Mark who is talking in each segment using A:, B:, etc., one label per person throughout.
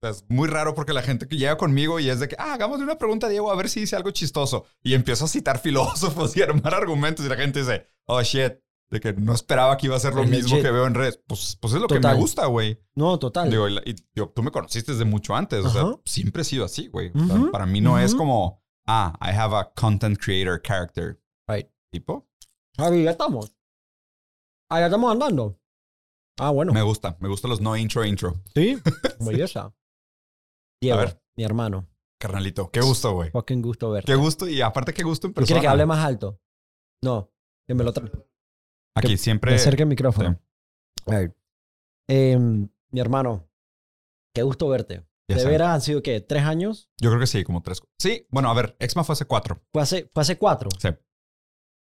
A: Es muy raro porque la gente que llega conmigo y es de que, ah, hagámosle una pregunta a Diego a ver si dice algo chistoso. Y empiezo a citar filósofos y armar argumentos y la gente dice, oh shit, de que no esperaba que iba a ser lo
B: Es
A: mismo
B: legit.
A: que veo en redes. Pues, pues es lo que me gusta, güey.
B: No, total.
A: Digo, y, y, digo, tú me conociste desde mucho antes. O sea, siempre he sido así, güey. O sea,
B: Ujú,
A: para mí no es como, ah, I have a content creator character.
B: Right.
A: Tipo,
B: Javi, ya estamos. Ah, ya estamos andando. Ah, bueno.
A: me gusta. Me gustan los no intro intro.
B: Sí, belleza. Diego,
A: ver.
B: mi hermano.
A: Carnalito, qué gusto, güey.
B: Fucking gusto verte.
A: Qué gusto y aparte qué gusto en
B: ¿Tú
A: persona.
B: quieres que hable más alto? No, que me lo tra-
A: Aquí
B: que
A: siempre.
B: me acerque el micrófono.
A: Sí.
B: A ver. Em, mi hermano, qué gusto verte.
A: Ya
B: ¿De veras han sido qué? ¿Tres años?
A: Yo creo que sí, como tres. Sí, bueno, a ver, Exma fue hace cuatro.
B: Fue hace, fue hace cuatro.
A: Sí.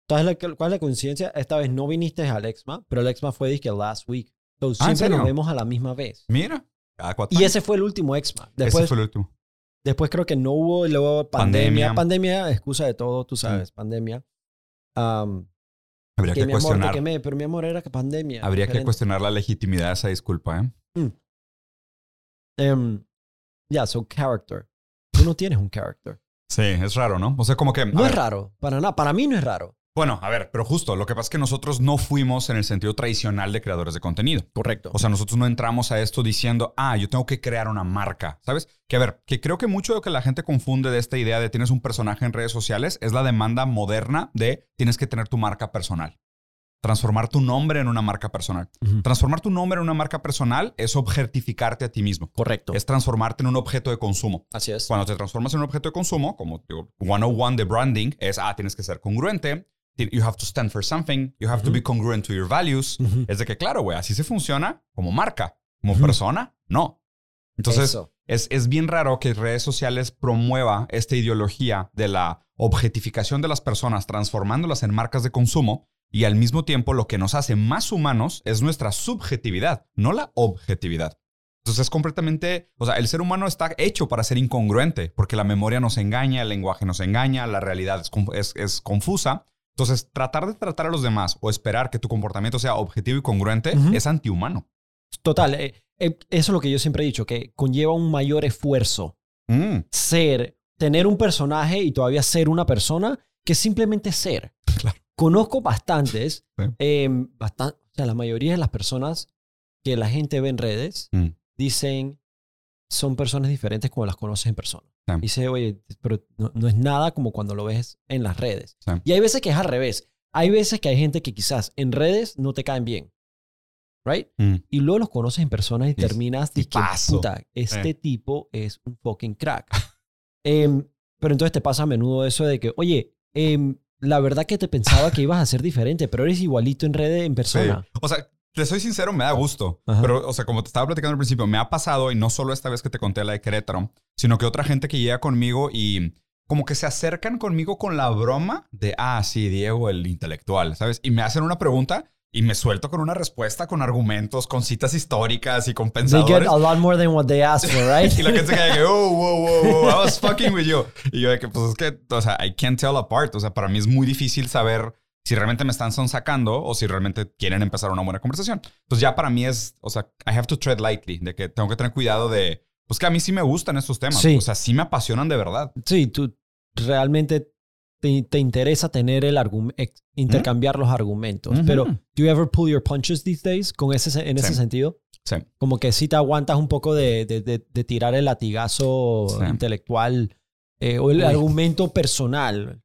B: ¿Sabes la- ¿Cuál es la coincidencia? Esta vez no viniste al Exma, pero el Exma fue que last week.
A: Ah, ¿en
B: siempre
A: serio?
B: nos vemos a la misma vez.
A: Mira, cada cuatro.
B: Y
A: años.
B: ese fue el último Exma.
A: Ese
B: Después,
A: fue el último.
B: después creo que no hubo, y luego pandemia.
A: Pandemia.
B: Pandemia, excusa de todo, tú sabes, pandemia. Am,
A: Habría
B: que
A: que
B: mi amor, te
A: cuestionar.
B: quemé, pero mi amor era que pandemia.
A: Habría que
B: diferente.
A: cuestionar la legitimidad de esa disculpa, ¿eh?
B: Em, Ya, so character. Tú no tienes un character.
A: Sí, es raro, ¿no? O sea, como que.
B: No es
A: ver,
B: raro, para nada. Para mí no es raro.
A: Bueno, a ver, pero justo, lo que pasa es que nosotros no fuimos en el sentido tradicional de creadores de contenido.
B: Correcto.
A: O sea, nosotros no entramos a esto diciendo, ah, yo tengo que crear una marca, ¿sabes? Que a ver, que creo que mucho de lo que la gente confunde de esta idea de tienes un personaje en redes sociales es la demanda moderna de tienes que tener tu marca personal. Transformar tu nombre en una marca personal. Transformar tu nombre en una marca personal es objetificarte a ti mismo.
B: Correcto.
A: Es transformarte en un objeto de consumo.
B: Así es.
A: Cuando te transformas en un objeto de consumo, como digo, 101 de branding, es, ah, tienes que ser congruente, you have to stand for something, you have to be congruent to your values.
B: Ujú.
A: Es de que, claro, güey, así se funciona como marca, como persona, no. Entonces, es, es bien raro que redes sociales promueva esta ideología de la objetificación de las personas, transformándolas en marcas de consumo, y al mismo tiempo lo que nos hace más humanos es nuestra subjetividad, no la objetividad. Entonces es completamente, o sea, el ser humano está hecho para ser incongruente, porque la memoria nos engaña, el lenguaje nos engaña, la realidad es- es confusa. Entonces, tratar de tratar a los demás o esperar que tu comportamiento sea objetivo y congruente es antihumano.
B: Total. eh, eh, eso es lo que yo siempre he dicho, que conlleva un mayor esfuerzo
A: Mm,
B: ser, tener un personaje y todavía ser una persona que simplemente ser.
A: Claro.
B: Conozco bastantes,
A: Sí.
B: eh, bastan- o sea, la mayoría de las personas que la gente ve en redes
A: Mm.
B: dicen son personas diferentes como las conoces en persona.
A: Sí.
B: Y dice, oye, pero no, no es nada como cuando lo ves en las redes.
A: Sí.
B: Y hay veces que es al revés. Hay veces que hay gente que quizás en redes no te caen bien. ¿Right?
A: mm.
B: Y luego los conoces en persona y
A: Y-
B: terminas y que, puta, este
A: Eh.
B: tipo es un fucking crack. Em, pero entonces te pasa a menudo eso de que, oye, em, la verdad que te pensaba que ibas a ser diferente, pero eres igualito en redes, en
A: Sí.
B: persona.
A: O sea, te soy sincero, me da gusto.
B: Ajá.
A: Pero, o sea, como te estaba platicando al principio, me ha pasado, y no solo esta vez que te conté la de Querétaro, sino que otra gente que llega conmigo y como que se acercan conmigo con la broma de, ah, sí, Diego, el intelectual, ¿sabes? Y me hacen una pregunta y me suelto con una respuesta, con argumentos, con citas históricas y con
B: They get
A: pensadores.
B: a lot more than what they asked for, right?
A: Y la gente queda que, oh, wow, wow, wow, I was fucking with you. Y yo de que, pues es que, o sea, I can't tell apart. O sea, para mí es muy difícil saber si realmente me están sacando o si realmente quieren empezar una buena conversación. Entonces ya para mí es, o sea, I have to tread lightly, de que tengo que tener cuidado de, pues que a mí sí me gustan estos temas.
B: Sí.
A: O sea, sí me apasionan de verdad.
B: Sí, tú realmente te, te interesa tener el argumento, intercambiar los argumentos. Pero, ¿do you ever pull your punches these days con ese, en ese
A: Sí.
B: sentido?
A: Sí.
B: Como que si te aguantas un poco de, de- de- de tirar el latigazo intelectual eh, o el
A: Uy.
B: argumento personal.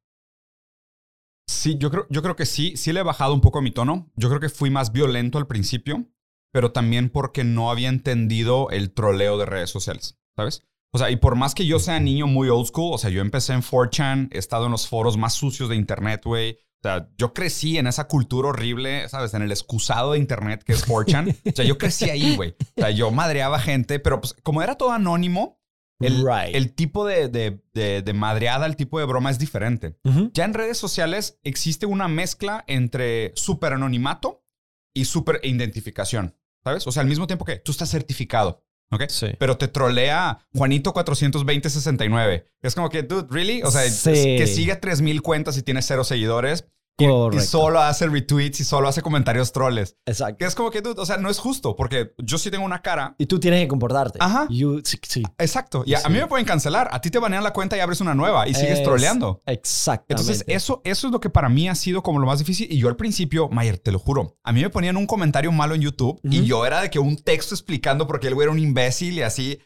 A: Sí, yo creo, yo creo que sí, sí le he bajado un poco mi tono. Yo creo que fui más violento al principio, pero también porque no había entendido el troleo de redes sociales, ¿sabes? O sea, y por más que yo sea niño muy old school, o sea, yo empecé en 4chan, he estado en los foros más sucios de internet, güey. O sea, yo crecí en esa cultura horrible, ¿sabes? En el excusado de internet que es 4chan. o sea, yo crecí ahí, güey. O sea, yo madreaba gente, pero pues como era todo anónimo, el,
B: Right.
A: el tipo de, de, de, de madreada, el tipo de broma es diferente. Ya en redes sociales existe una mezcla entre súper anonimato y súper identificación, ¿sabes? O sea, al mismo tiempo que tú estás certificado, ¿ok?
B: Sí.
A: Pero te trolea Juanito 42069. Es como que, dude, ¿really? O sea,
B: Sí.
A: que sigue 3000 cuentas y tiene cero seguidores Y, solo hace retweets y solo hace comentarios troles.
B: Exacto.
A: Que es como que, dude, o sea, no es justo porque yo sí tengo una cara.
B: Y tú tienes que comportarte.
A: Ajá.
B: You- sí, sí.
A: Exacto. Y a, a mí me pueden cancelar. A ti te banean la cuenta y abres una nueva y sigues
B: Es-
A: troleando.
B: Exactamente.
A: Entonces, eso, eso es lo que para mí ha sido como lo más difícil. Y yo al principio, Mayer, te lo juro, a mí me ponían un comentario malo en YouTube y yo era de que un texto explicando por qué el güey era un imbécil y así.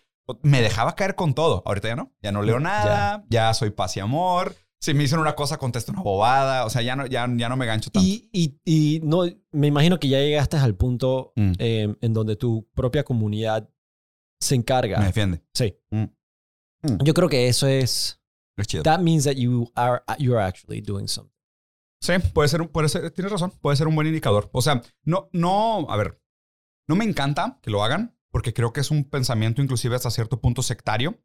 A: Me dejaba caer con todo. Ahorita ya no. Ya no leo nada. Ya, soy paz y amor. Si me dicen una cosa, contesto una bobada. O sea, ya no, ya, ya no me gancho tanto.
B: Y, y, y no, me imagino que ya llegaste al punto
A: Mm.
B: eh, en donde tu propia comunidad se encarga.
A: me defiende.
B: Sí.
A: Mm. Mm.
B: Yo creo que eso es.
A: Es chido.
B: That means that you are, you are actually doing something.
A: Sí, puede ser, puede ser, tienes razón, puede ser un buen indicador. O sea, no, no, a ver, no me encanta que lo hagan porque creo que es un pensamiento inclusive hasta cierto punto sectario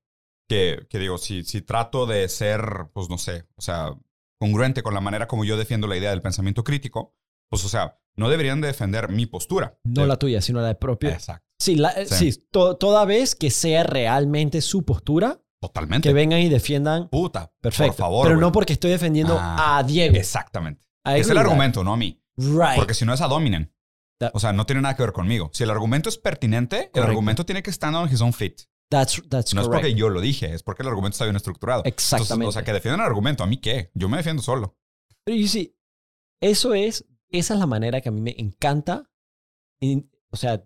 A: que, que digo, si, si trato de ser, pues no sé, o sea, congruente con la manera como yo defiendo la idea del pensamiento crítico, pues o sea, no deberían de defender mi postura.
B: No
A: De-
B: la tuya, sino la propia.
A: Exacto.
B: Sí, la- eh,
A: Sí.
B: sí, to- toda vez que sea realmente su postura,
A: Totalmente.
B: que vengan y defiendan.
A: Puta.
B: Perfecto.
A: Por favor.
B: Pero
A: güey.
B: no porque estoy defendiendo
A: Ah,
B: a Diego.
A: Exactamente. Es el argumento, no a mí.
B: Right.
A: Porque si no es a Dominen. O sea, no tiene nada que ver conmigo. Si el argumento es pertinente, el
B: Correcto.
A: argumento tiene que estar on his own feet.
B: That's, that's
A: No es
B: correct.
A: porque yo lo dije, es porque el argumento está bien estructurado.
B: Exactamente.
A: Entonces, o sea, que defiendan el argumento. ¿A mí qué? Yo me defiendo solo.
B: Pero you see, eso es, esa es la manera que a mí me encanta. en- o sea,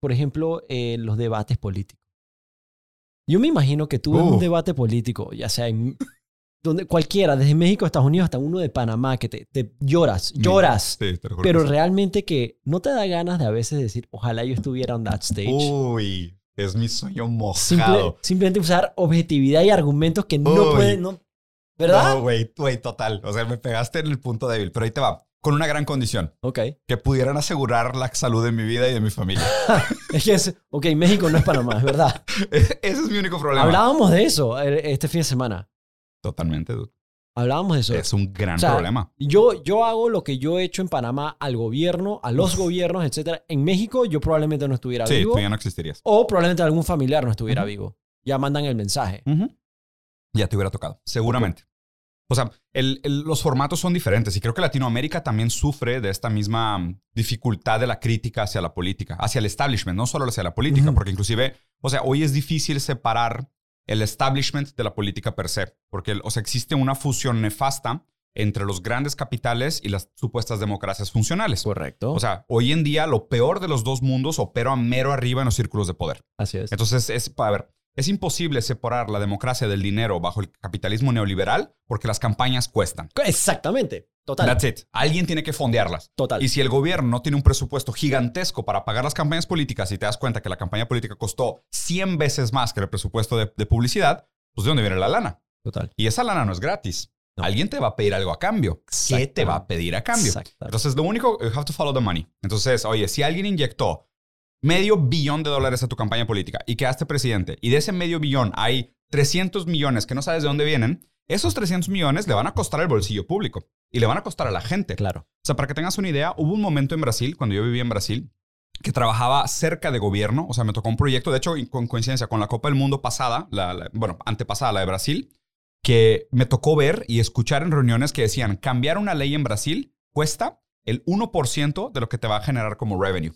B: por ejemplo, eh, los debates políticos. Yo me imagino que tú ves un
A: Uf.
B: debate político, ya sea en donde cualquiera, desde México a Estados Unidos hasta uno de Panamá, que te, te lloras, lloras.
A: Sí, te
B: Pero
A: sí.
B: realmente que no te da ganas de a veces decir, ojalá yo estuviera on that stage.
A: Uy, es mi sueño
B: Simple-
A: mojado.
B: simplemente usar objetividad y argumentos que no
A: Uy.
B: pueden, no, ¿verdad?
A: No, güey, güey, total. O sea, me pegaste en el punto débil. Pero ahí te va. Con una gran condición.
B: Ok.
A: Que pudieran asegurar la salud de mi vida y de mi familia.
B: Es que es, ok, México no es Panamá, es verdad.
A: Ese es mi único problema.
B: Hablábamos de eso eh, este fin de semana.
A: Totalmente, dude.
B: Hablábamos de eso.
A: Es un gran
B: O sea,
A: problema.
B: Yo, yo hago lo que yo he hecho en Panamá al gobierno, a los gobiernos, etc. En México yo probablemente no estuviera
A: Sí,
B: vivo
A: tú ya no existirías.
B: o probablemente algún familiar no estuviera vivo. Ya mandan el mensaje.
A: Ya te hubiera tocado, seguramente. O sea, el- el- los formatos son diferentes y creo que Latinoamérica también sufre de esta misma dificultad de la crítica hacia la política, hacia el establishment, no solo hacia la política, porque inclusive, o sea, hoy es difícil separar el establishment de la política per se, porque, o sea, existe una fusión nefasta entre los grandes capitales y las supuestas democracias funcionales.
B: Correcto.
A: O sea, hoy en día lo peor de los dos mundos opera mero arriba en los círculos de poder.
B: Así es.
A: Entonces, es, a ver, es imposible separar la democracia del dinero bajo el capitalismo neoliberal porque las campañas cuestan.
B: Exactamente. Total.
A: That's it. Alguien tiene que fondearlas.
B: Total.
A: Y si el gobierno no tiene un presupuesto gigantesco para pagar las campañas políticas y te das cuenta que la campaña política costó 100 veces más que el presupuesto de, de publicidad, pues ¿de dónde viene la lana?
B: Total.
A: Y esa lana no es gratis.
B: No.
A: Alguien te va a pedir algo a cambio. ¿Qué te va a pedir a cambio?
B: Exacto.
A: Entonces, lo único, you have to follow the money. Entonces, oye, si alguien inyectó medio billón de dólares a tu campaña política y quedaste presidente, y de ese medio billón hay 300 millones que no sabes de dónde vienen, esos 300 millones le van a costar al bolsillo público y le van a costar a la gente.
B: Claro.
A: O sea, para que tengas una idea, hubo un momento en Brasil, cuando yo vivía en Brasil, que trabajaba cerca de gobierno. O sea, me tocó un proyecto, de hecho, con coincidencia con la Copa del Mundo pasada, la, la- bueno, antepasada, la de Brasil, que me tocó ver y escuchar en reuniones que decían, cambiar una ley en Brasil cuesta el 1% de lo que te va a generar como revenue.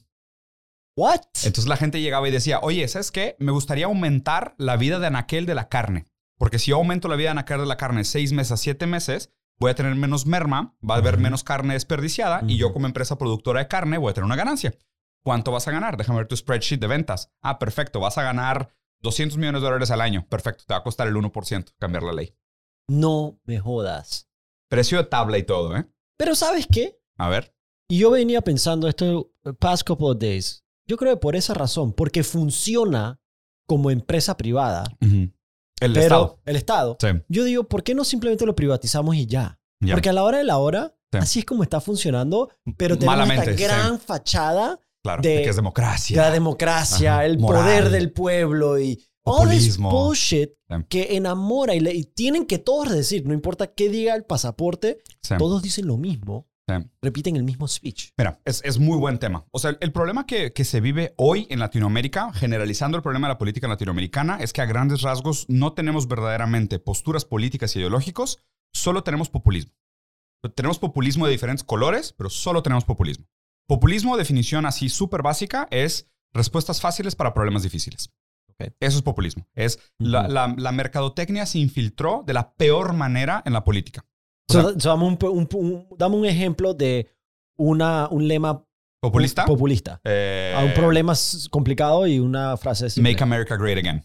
B: What?
A: Entonces la gente llegaba y decía, oye, ¿sabes qué? Me gustaría aumentar la vida de anaquel de la carne. Porque si yo aumento la vida de anaquel de la carne seis meses a siete meses, voy a tener menos merma, va a haber menos carne desperdiciada y yo como empresa productora de carne voy a tener una ganancia. ¿Cuánto vas a ganar? Déjame ver tu spreadsheet de ventas. Ah, perfecto. Vas a ganar 200 millones de dólares al año. Perfecto. Te va a costar el 1% cambiar la ley.
B: No me jodas.
A: Precio de tabla y todo, ¿eh?
B: Pero ¿sabes qué?
A: A ver.
B: Y yo venía pensando esto eh, past couple of days. Yo creo que por esa razón, porque funciona como empresa privada,
A: El
B: pero
A: Estado.
B: el Estado.
A: Sí.
B: Yo digo, ¿por qué no simplemente lo privatizamos y ya? Porque a la hora de la hora,
A: Sí.
B: así es como está funcionando, pero tenemos
A: Malamente,
B: esta
A: sí.
B: gran fachada
A: Claro.
B: de-
A: de que es
B: de
A: democracia.
B: la democracia,
A: Ajá.
B: el
A: Moral.
B: poder del pueblo y all this
A: Populismo.
B: bullshit
A: Sí.
B: que enamora y, le- y tienen que todos decir, no importa qué diga el pasaporte, todos dicen lo mismo,
A: Sí.
B: repiten el mismo speech.
A: Mira, es, es muy buen tema. O sea, el, problema que, que se vive hoy en Latinoamérica, generalizando el problema de la política latinoamericana, es que a grandes rasgos no tenemos verdaderamente posturas políticas y ideológicos, solo tenemos populismo. Tenemos populismo de diferentes colores, pero solo tenemos populismo. Populismo, definición así súper básica, es respuestas fáciles para problemas difíciles. Eso es populismo. Es la, la, mercadotecnia se infiltró de la peor manera en la política.
B: Dame, un, ejemplo de una, un lema
A: populista.
B: populista.
A: Eh,
B: un problema complicado y una frase simple.
A: Make America Great Again.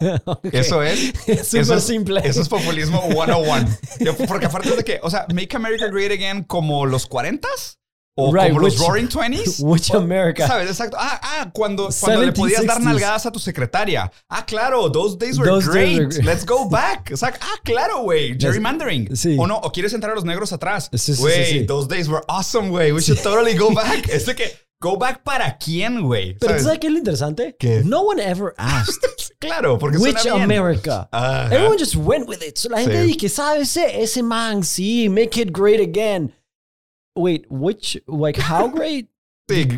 A: Eso es.
B: Súper simple.
A: Eso es populismo 101. Porque aparte de que, o sea, Make America Great Again como los 40s. O como los Roaring Twenties.
B: Which America.
A: ¿Sabes? Exacto. Ah, ah, cuando, cuando le podías dar nalgadas a tu secretaria. Ah, claro, those days were great. Let's go back. Exacto. Ah, claro, güey. Gerrymandering. Sí. O no, o quieres entrar a los negros atrás. Güey, those days were awesome, güey. We should totally go back. es de que, go back para quién, güey.
B: Pero ¿sabes qué es lo interesante?
A: ¿Qué?
B: No one ever asked.
A: claro, porque
B: Which America. Everyone just went with it. So la gente dice, ¿sabes? Ese man, sí, make it great again. Wait, which, like, how great?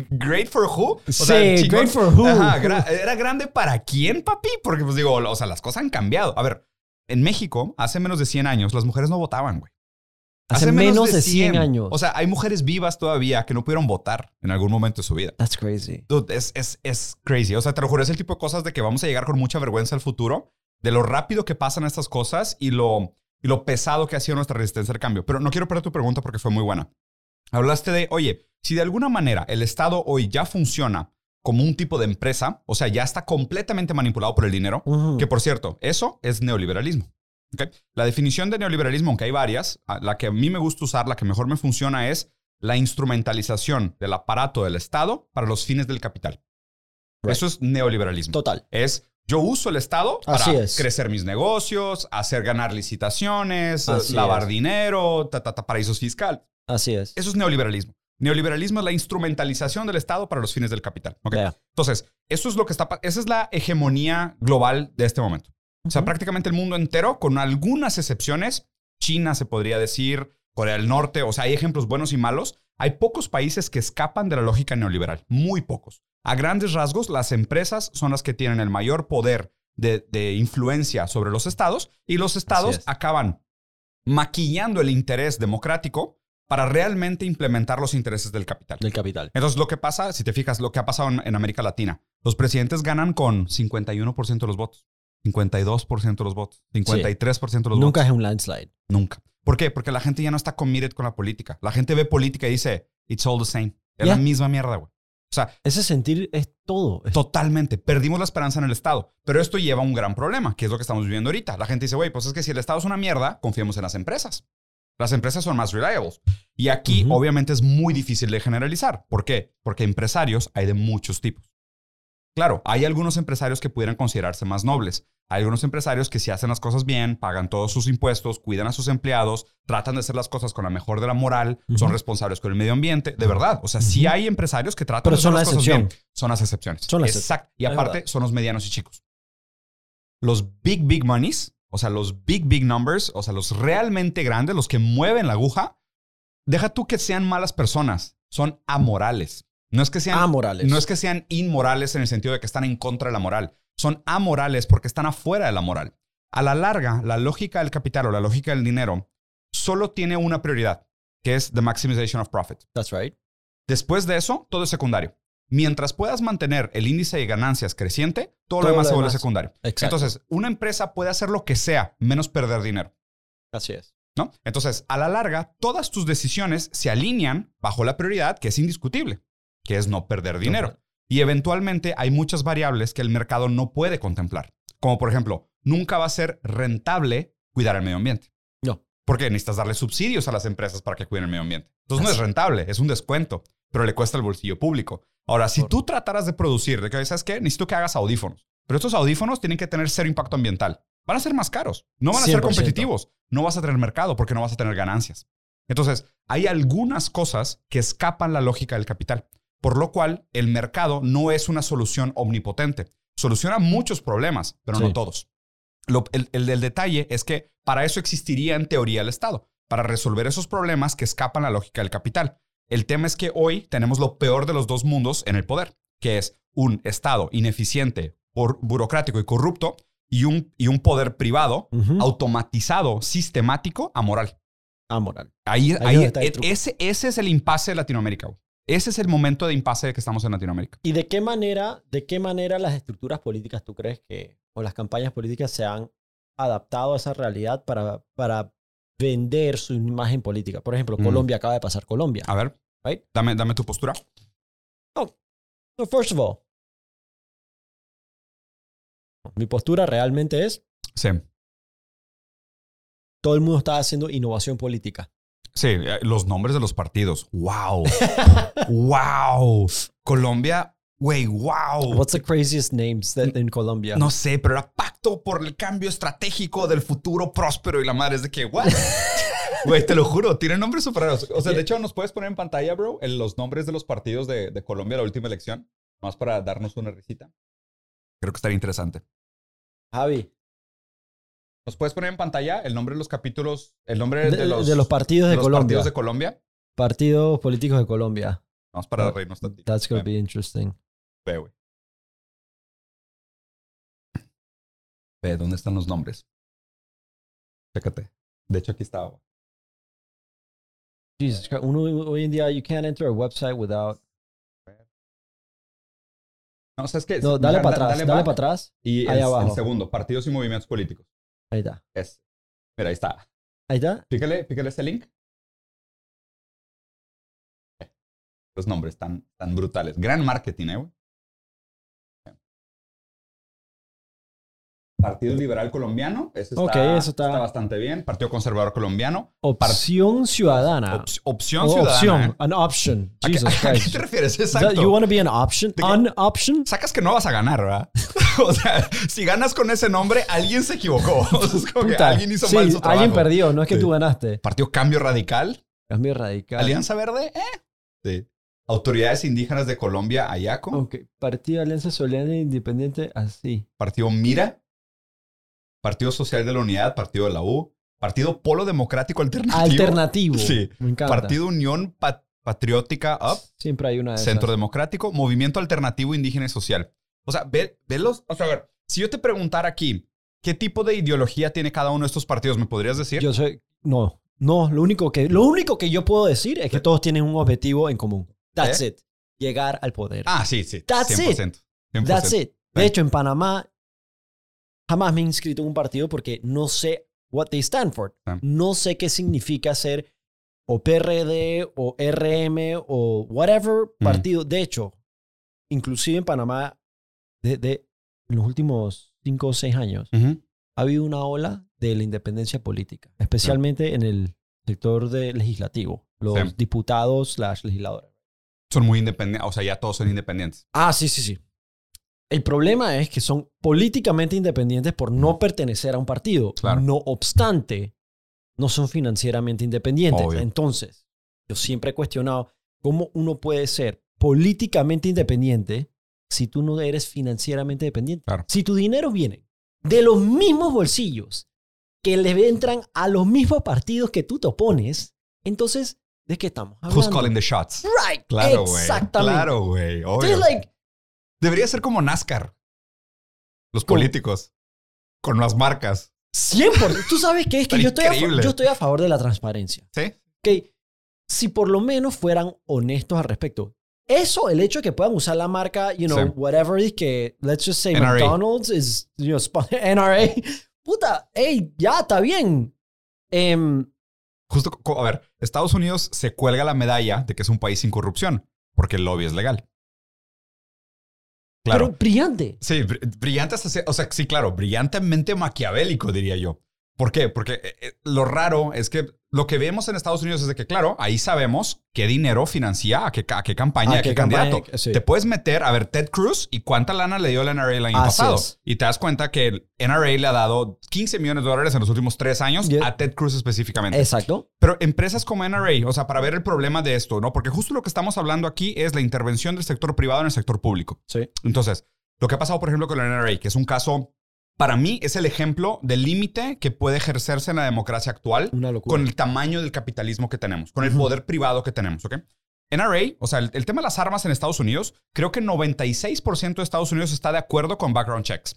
A: Great for who?
B: O sí, great for who.
A: ¿Era grande para quién, papi? Porque, pues digo, o sea, las cosas han cambiado. A ver, en México, hace menos de 100 años, las mujeres no votaban, güey.
B: Hace, menos, de 100, años.
A: O sea, hay mujeres vivas todavía que no pudieron votar en algún momento de su vida.
B: That's crazy.
A: Dude, es, es, es crazy. O sea, te lo juro, es el tipo de cosas de que vamos a llegar con mucha vergüenza al futuro, de lo rápido que pasan estas cosas y lo, y lo pesado que ha sido nuestra resistencia al cambio. Pero no quiero perder tu pregunta porque fue muy buena. Hablaste de, oye, si de alguna manera el Estado hoy ya funciona como un tipo de empresa, o sea, ya está completamente manipulado por el dinero, que por cierto, eso es neoliberalismo. La definición de neoliberalismo, aunque hay varias, la que a mí me gusta usar, la que mejor me funciona es la instrumentalización del aparato del Estado para los fines del capital. Eso es neoliberalismo.
B: Total.
A: Es yo uso el Estado para crecer mis negocios, hacer ganar licitaciones, lavar dinero, paraísos fiscales.
B: Así es.
A: Eso es neoliberalismo. Neoliberalismo es la instrumentalización del Estado para los fines del capital. Entonces, eso es lo que está, esa es la hegemonía global de este momento. O sea, prácticamente el mundo entero, con algunas excepciones, China se podría decir, Corea del Norte, o sea, hay ejemplos buenos y malos. Hay pocos países que escapan de la lógica neoliberal, muy pocos. A grandes rasgos, las empresas son las que tienen el mayor poder de, de influencia sobre los estados y los estados acaban maquillando el interés democrático para realmente implementar los intereses del capital.
B: Del capital.
A: Entonces, lo que pasa, si te fijas, lo que ha pasado en, América Latina, los presidentes ganan con 51% de los votos, 52% de los votos, 53% de los votos.
B: Nunca es un landslide.
A: Nunca. ¿Por qué? Porque la gente ya no está committed con la política. La gente ve política y dice, it's all the same. Es la misma mierda, güey. O sea,
B: ese sentir es todo.
A: Totalmente. Perdimos la esperanza en el Estado. Pero esto lleva a un gran problema, que es lo que estamos viviendo ahorita. La gente dice, güey, pues es que si el Estado es una mierda, confiemos en las empresas. Las empresas son más reliables. Y aquí, obviamente, es muy difícil de generalizar. ¿Por qué? Porque empresarios hay de muchos tipos. Claro, hay algunos empresarios que pudieran considerarse más nobles. Hay algunos empresarios que si hacen las cosas bien, pagan todos sus impuestos, cuidan a sus empleados, tratan de hacer las cosas con la mejor de la moral, son responsables con el medio ambiente. De verdad, o sea, sí hay empresarios que tratan de hacer las cosas bien. Son las excepciones.
B: Son las
A: Exacto. Y aparte, son los medianos y chicos. Los big, big monies o sea, los big, big numbers, o sea, los realmente grandes, los que mueven la aguja, deja tú que sean malas personas, son amorales. No es que sean
B: amorales.
A: No es que sean inmorales en el sentido de que están en contra de la moral. Son amorales porque están afuera de la moral. A la larga, la lógica del capital o la lógica del dinero solo tiene una prioridad, que es the maximization of profit.
B: That's right.
A: Después de eso, todo es secundario. Mientras puedas mantener el índice de ganancias creciente, todo, lo demás se vuelve secundario. Entonces, una empresa puede hacer lo que sea, menos perder dinero.
B: Así es.
A: ¿No? Entonces, a la larga, todas tus decisiones se alinean bajo la prioridad que es indiscutible, que es no perder dinero. Y eventualmente hay muchas variables que el mercado no puede contemplar. Como por ejemplo, nunca va a ser rentable cuidar el medio ambiente.
B: No.
A: Porque necesitas darle subsidios a las empresas para que cuiden el medio ambiente. Entonces no es rentable, es un descuento, pero le cuesta el bolsillo público. Ahora, si tú trataras de producir, de que, ¿sabes qué? Necesito que hagas audífonos. Pero estos audífonos tienen que tener cero impacto ambiental. Van a ser más caros. No van a ser competitivos. No vas a tener mercado porque no vas a tener ganancias. Entonces, hay algunas cosas que escapan la lógica del capital. Por lo cual, el mercado no es una solución omnipotente. Soluciona muchos problemas, pero no todos. el, el detalle es que para eso existiría en teoría el Estado, para resolver esos problemas que escapan la lógica del capital. El tema es que hoy tenemos lo peor de los dos mundos en el poder, que es un Estado ineficiente, burocrático y corrupto y un, y un poder privado automatizado, sistemático, amoral.
B: amoral.
A: Ahí,
B: Ahí
A: ahí-
B: está el
A: ese, ese es el impasse de Latinoamérica. Ese es el momento de impasse de que estamos en Latinoamérica.
B: ¿Y de qué manera, de qué manera las estructuras políticas tú crees que, o las campañas políticas se han adaptado a esa realidad para, para vender su imagen política? Por ejemplo,
A: Mm.
B: Colombia acaba de pasar Colombia.
A: A ver,
B: Right.
A: dame, dame tu postura.
B: So, first of all, mi postura realmente es,
A: Sí.
B: todo el mundo está haciendo innovación política.
A: Sí, eh, los nombres de los partidos. ¡Wow! ¡Wow! Colombia, güey, wow.
B: What's the craziest names that, in Colombia?
A: No sé, pero era pacto por el cambio estratégico del futuro próspero y la madre es de que, ¿what? Güey, te lo juro, tienen nombres super raros. O sea, de hecho, ¿nos puedes poner en pantalla, bro, en los nombres de los partidos de, de Colombia, la última elección? Más para darnos una risita. Creo que estaría interesante.
B: Javi,
A: ¿Nos puedes poner en pantalla el nombre de los capítulos, el nombre de,
B: de,
A: los,
B: de los partidos de,
A: los
B: Colombia.
A: partidos de Colombia?
B: Partidos políticos de Colombia.
A: Vamos para reírnos tantito.
B: That's going to
A: Ve,
B: be interesting.
A: Ve, güey. Ve, ¿dónde están los nombres? Chécate. De hecho, aquí güey.
B: Jesus Christ. Uno, hoy en día, you can't enter a website without...
A: No, ¿sabes qué?
B: No, dale
A: Da-
B: para
A: da-
B: atrás, dale, para atrás.
A: Y
B: ahí
A: el,
B: abajo.
A: el segundo, partidos y movimientos políticos.
B: Ahí está.
A: Es. Mira, ahí está.
B: Ahí está.
A: Pícale, pícale ese link. Los nombres tan, tan brutales. Gran marketing, ¿eh, güey? Partido Liberal Colombiano. Ese está,
B: Ok, eso está-
A: bastante bien. Partido Conservador Colombiano.
B: Opción ciudadana.
A: Ops- opción Ciudadana.
B: opción.
A: ¿eh?
B: An option.
A: ¿A qué,
B: Jesus
A: a qué
B: Christ.
A: te refieres? Exacto.
B: you want to be an option? An option?
A: Sacas que no vas a ganar, ¿verdad? o sea, si ganas con ese nombre, alguien se equivocó. O sea, es como que alguien hizo
B: sí,
A: mal su trabajo.
B: alguien perdió, no es que
A: Sí.
B: tú ganaste.
A: Partido Cambio Radical.
B: Cambio radical.
A: Alianza Verde, ¿eh? Sí. Autoridades Indígenas de Colombia, Ayaco.
B: Ok. Partido Alianza Solidaria Independiente, así.
A: Partido Mira. Partido Social de la Unidad, Partido de la U. Partido Polo Democrático Alternativo.
B: Alternativo.
A: Sí.
B: Me encanta.
A: Partido Unión Pa- Patriótica Up.
B: Siempre hay una de
A: Centro
B: esas.
A: Democrático. Movimiento Alternativo Indígena y Social. O sea, ve, ve los... O sea, a ver, si yo te preguntara aquí, ¿qué tipo de ideología tiene cada uno de estos partidos? ¿Me podrías decir?
B: Yo soy... No. No, lo único, que, lo único que yo puedo decir es que todos tienen un objetivo en común. That's
A: ¿Eh?
B: it. Llegar al poder.
A: Ah, sí, sí.
B: That's
A: 100%. 100%.
B: That's it. De hecho, en Panamá jamás me he inscrito en un partido porque no sé what they stand for.
A: Ah.
B: No sé qué significa ser o PRD o RM o whatever
A: Mm.
B: partido. De hecho, inclusive en Panamá, de, de- en los últimos cinco o seis años, ha habido una ola de la independencia política, especialmente en el sector de legislativo, los
A: Sí.
B: diputados slash legisladores.
A: Son muy independientes. O sea, ya todos son independientes.
B: Ah, sí, sí, sí. El problema es que son políticamente independientes por no pertenecer a un partido.
A: Claro.
B: No obstante, no son financieramente independientes.
A: Obvio.
B: Entonces, yo siempre he cuestionado cómo uno puede ser políticamente independiente si tú no eres financieramente dependiente.
A: Claro.
B: Si tu dinero viene de los mismos bolsillos que le entran a los mismos partidos que tú te opones, entonces, ¿de qué estamos hablando?
A: Who's calling the shots?
B: Right.
A: Claro, güey.
B: Exactamente.
A: Claro, güey. Obvio.
B: Entonces, like,
A: Debería ser como NASCAR. Los
B: ¿Cómo?
A: políticos. Con las marcas.
B: 100%. Tú sabes que es que yo estoy, a, yo estoy a favor de la transparencia.
A: ¿Sí?
B: Que si por lo menos fueran honestos al respecto. Eso, el hecho de que puedan usar la marca, you know,
A: Sí.
B: whatever, y que, let's just say
A: NRA.
B: McDonald's is, you know, NRA. Puta, hey, ya, está bien. Em,
A: Justo, a ver, Estados Unidos se cuelga la medalla de que es un país sin corrupción, porque el lobby es legal. Claro.
B: Pero brillante.
A: Sí, br- brillante o sea, sí, claro, brillantemente maquiavélico, diría yo. ¿Por qué? Porque eh, eh, lo raro es que lo que vemos en Estados Unidos es de que, claro, ahí sabemos qué dinero financia a qué, ca- a qué campaña,
B: ¿A
A: a qué,
B: qué campaña?
A: candidato.
B: Sí.
A: Te puedes meter a ver Ted Cruz y cuánta lana le dio el NRA el año
B: Así
A: pasado.
B: es.
A: Y te das cuenta que el NRA le ha dado 15 millones de dólares en los últimos tres años
B: Yeah.
A: a Ted Cruz específicamente.
B: Exacto.
A: Pero empresas como NRA, o sea, para ver el problema de esto, ¿no? Porque justo lo que estamos hablando aquí es la intervención del sector privado en el sector público.
B: Sí.
A: Entonces, lo que ha pasado, por ejemplo, con la NRA, que es un caso, para mí, es el ejemplo del límite que puede ejercerse en la democracia actual con el tamaño del capitalismo que tenemos, con el poder privado que tenemos, ¿ok? NRA, o sea, el, el tema de las armas en Estados Unidos, creo que 96% de Estados Unidos está de acuerdo con background checks.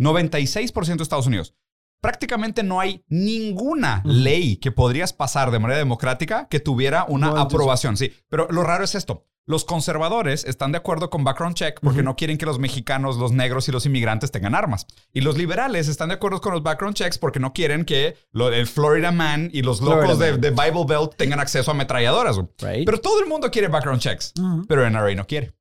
A: 96% de Estados Unidos. prácticamente no hay ninguna ley que podrías pasar de manera democrática que tuviera una
B: No,
A: aprobación. Sí, pero lo raro es esto. Los conservadores están de acuerdo con background check porque no quieren que los mexicanos, los negros y los inmigrantes tengan armas. Y los liberales están de acuerdo con los background checks porque no quieren que lo- el Florida Man y los locos de, de Bible Belt tengan acceso a ametralladoras.
B: Right.
A: Pero todo el mundo quiere background checks, pero NRA no quiere.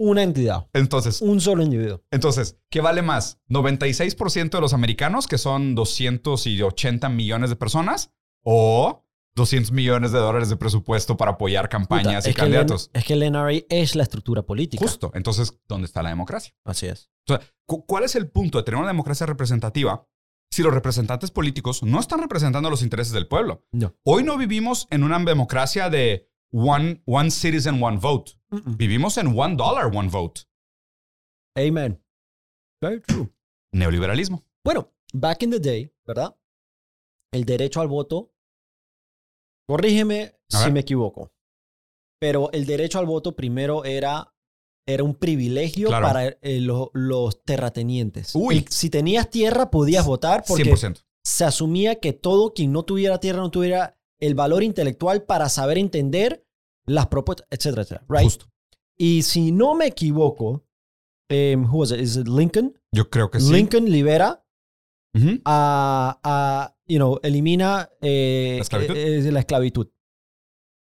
B: Una entidad,
A: Entonces,
B: un solo individuo.
A: entonces, ¿qué vale más? ¿96% de los americanos, que son 280 millones de personas, o 200 millones de dólares de presupuesto para apoyar campañas
B: Puta,
A: y
B: el,
A: candidatos?
B: es que el NRA es la estructura política.
A: Justo. Entonces, ¿dónde está la democracia?
B: Así es.
A: O sea, cu- ¿cuál es el punto de tener una democracia representativa si los representantes políticos no están representando los intereses del pueblo?
B: No.
A: Hoy no vivimos en una democracia de one, one citizen, one vote. Vivimos en one dollar, one vote.
B: Amen. Very true.
A: Neoliberalismo.
B: Bueno, back in the day, ¿verdad? El derecho al voto, corrígeme si me equivoco, pero el derecho al voto primero era, era un privilegio
A: Claro.
B: para eh, lo- los terratenientes.
A: Uy.
B: El- si tenías tierra, podías votar porque
A: 100%.
B: se asumía que todo quien no tuviera tierra no tuviera el valor intelectual para saber entender las propuestas, etcétera, etcétera. Right?
A: Justo.
B: Y si no me equivoco, em, who was it? Is it Lincoln?
A: Yo creo que sí.
B: Lincoln libera
A: Ujú.
B: a, a, you know, elimina eh,
A: ¿La esclavitud?
B: eh, eh, la esclavitud.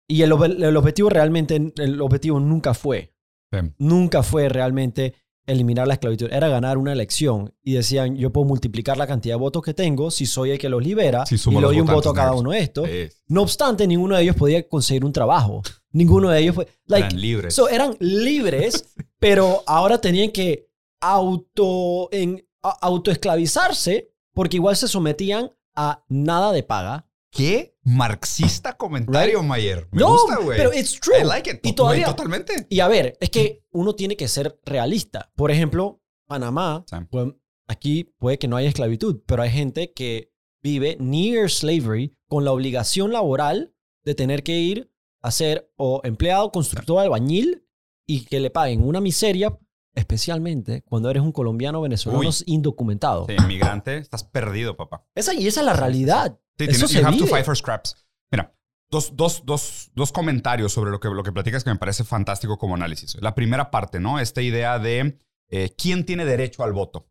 B: Y el, el objetivo realmente, el objetivo nunca fue,
A: Sí.
B: nunca fue realmente eliminar la esclavitud, era ganar una elección. Y decían, yo puedo multiplicar la cantidad de votos que tengo si soy el que los libera
A: Si
B: y le doy un voto a cada uno de estos. No obstante, ninguno de ellos podía conseguir un trabajo. Ninguno de ellos fue... Like,
A: Eran libres.
B: So, eran libres, pero ahora tenían que auto, en, autoesclavizarse porque igual se sometían a nada de paga.
A: ¿Qué marxista comentario, Mayer? Me
B: no,
A: gusta, güey.
B: pero it's true.
A: I like it.
B: Y todavía-
A: Totalmente.
B: Y a ver, es que uno tiene que ser realista. Por ejemplo, Panamá, pues, aquí puede que no haya esclavitud, pero hay gente que vive near slavery con la obligación laboral de tener que ir a ser o empleado, constructor, albañil y que le paguen una miseria, especialmente cuando eres un colombiano venezolano
A: Uy.
B: indocumentado.
A: Sí, inmigrante, estás perdido, papá.
B: Esa, y esa es la realidad.
A: Sí,
B: Eso
A: tienes-
B: se
A: you have to
B: vive.
A: fight for scraps. Mira, dos, dos, dos, dos comentarios sobre lo que, lo que platicas que me parece fantástico como análisis. La primera parte, ¿no? Esta idea de eh, quién tiene derecho al voto.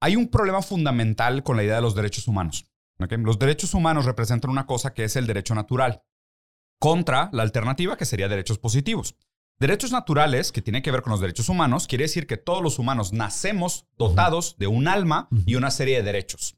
A: Hay un problema fundamental con la idea de los derechos humanos. Los derechos humanos representan una cosa que es el derecho natural, contra la alternativa que sería derechos positivos. Derechos naturales, que tiene que ver con los derechos humanos, quiere decir que todos los humanos nacemos dotados de un alma y una serie de derechos.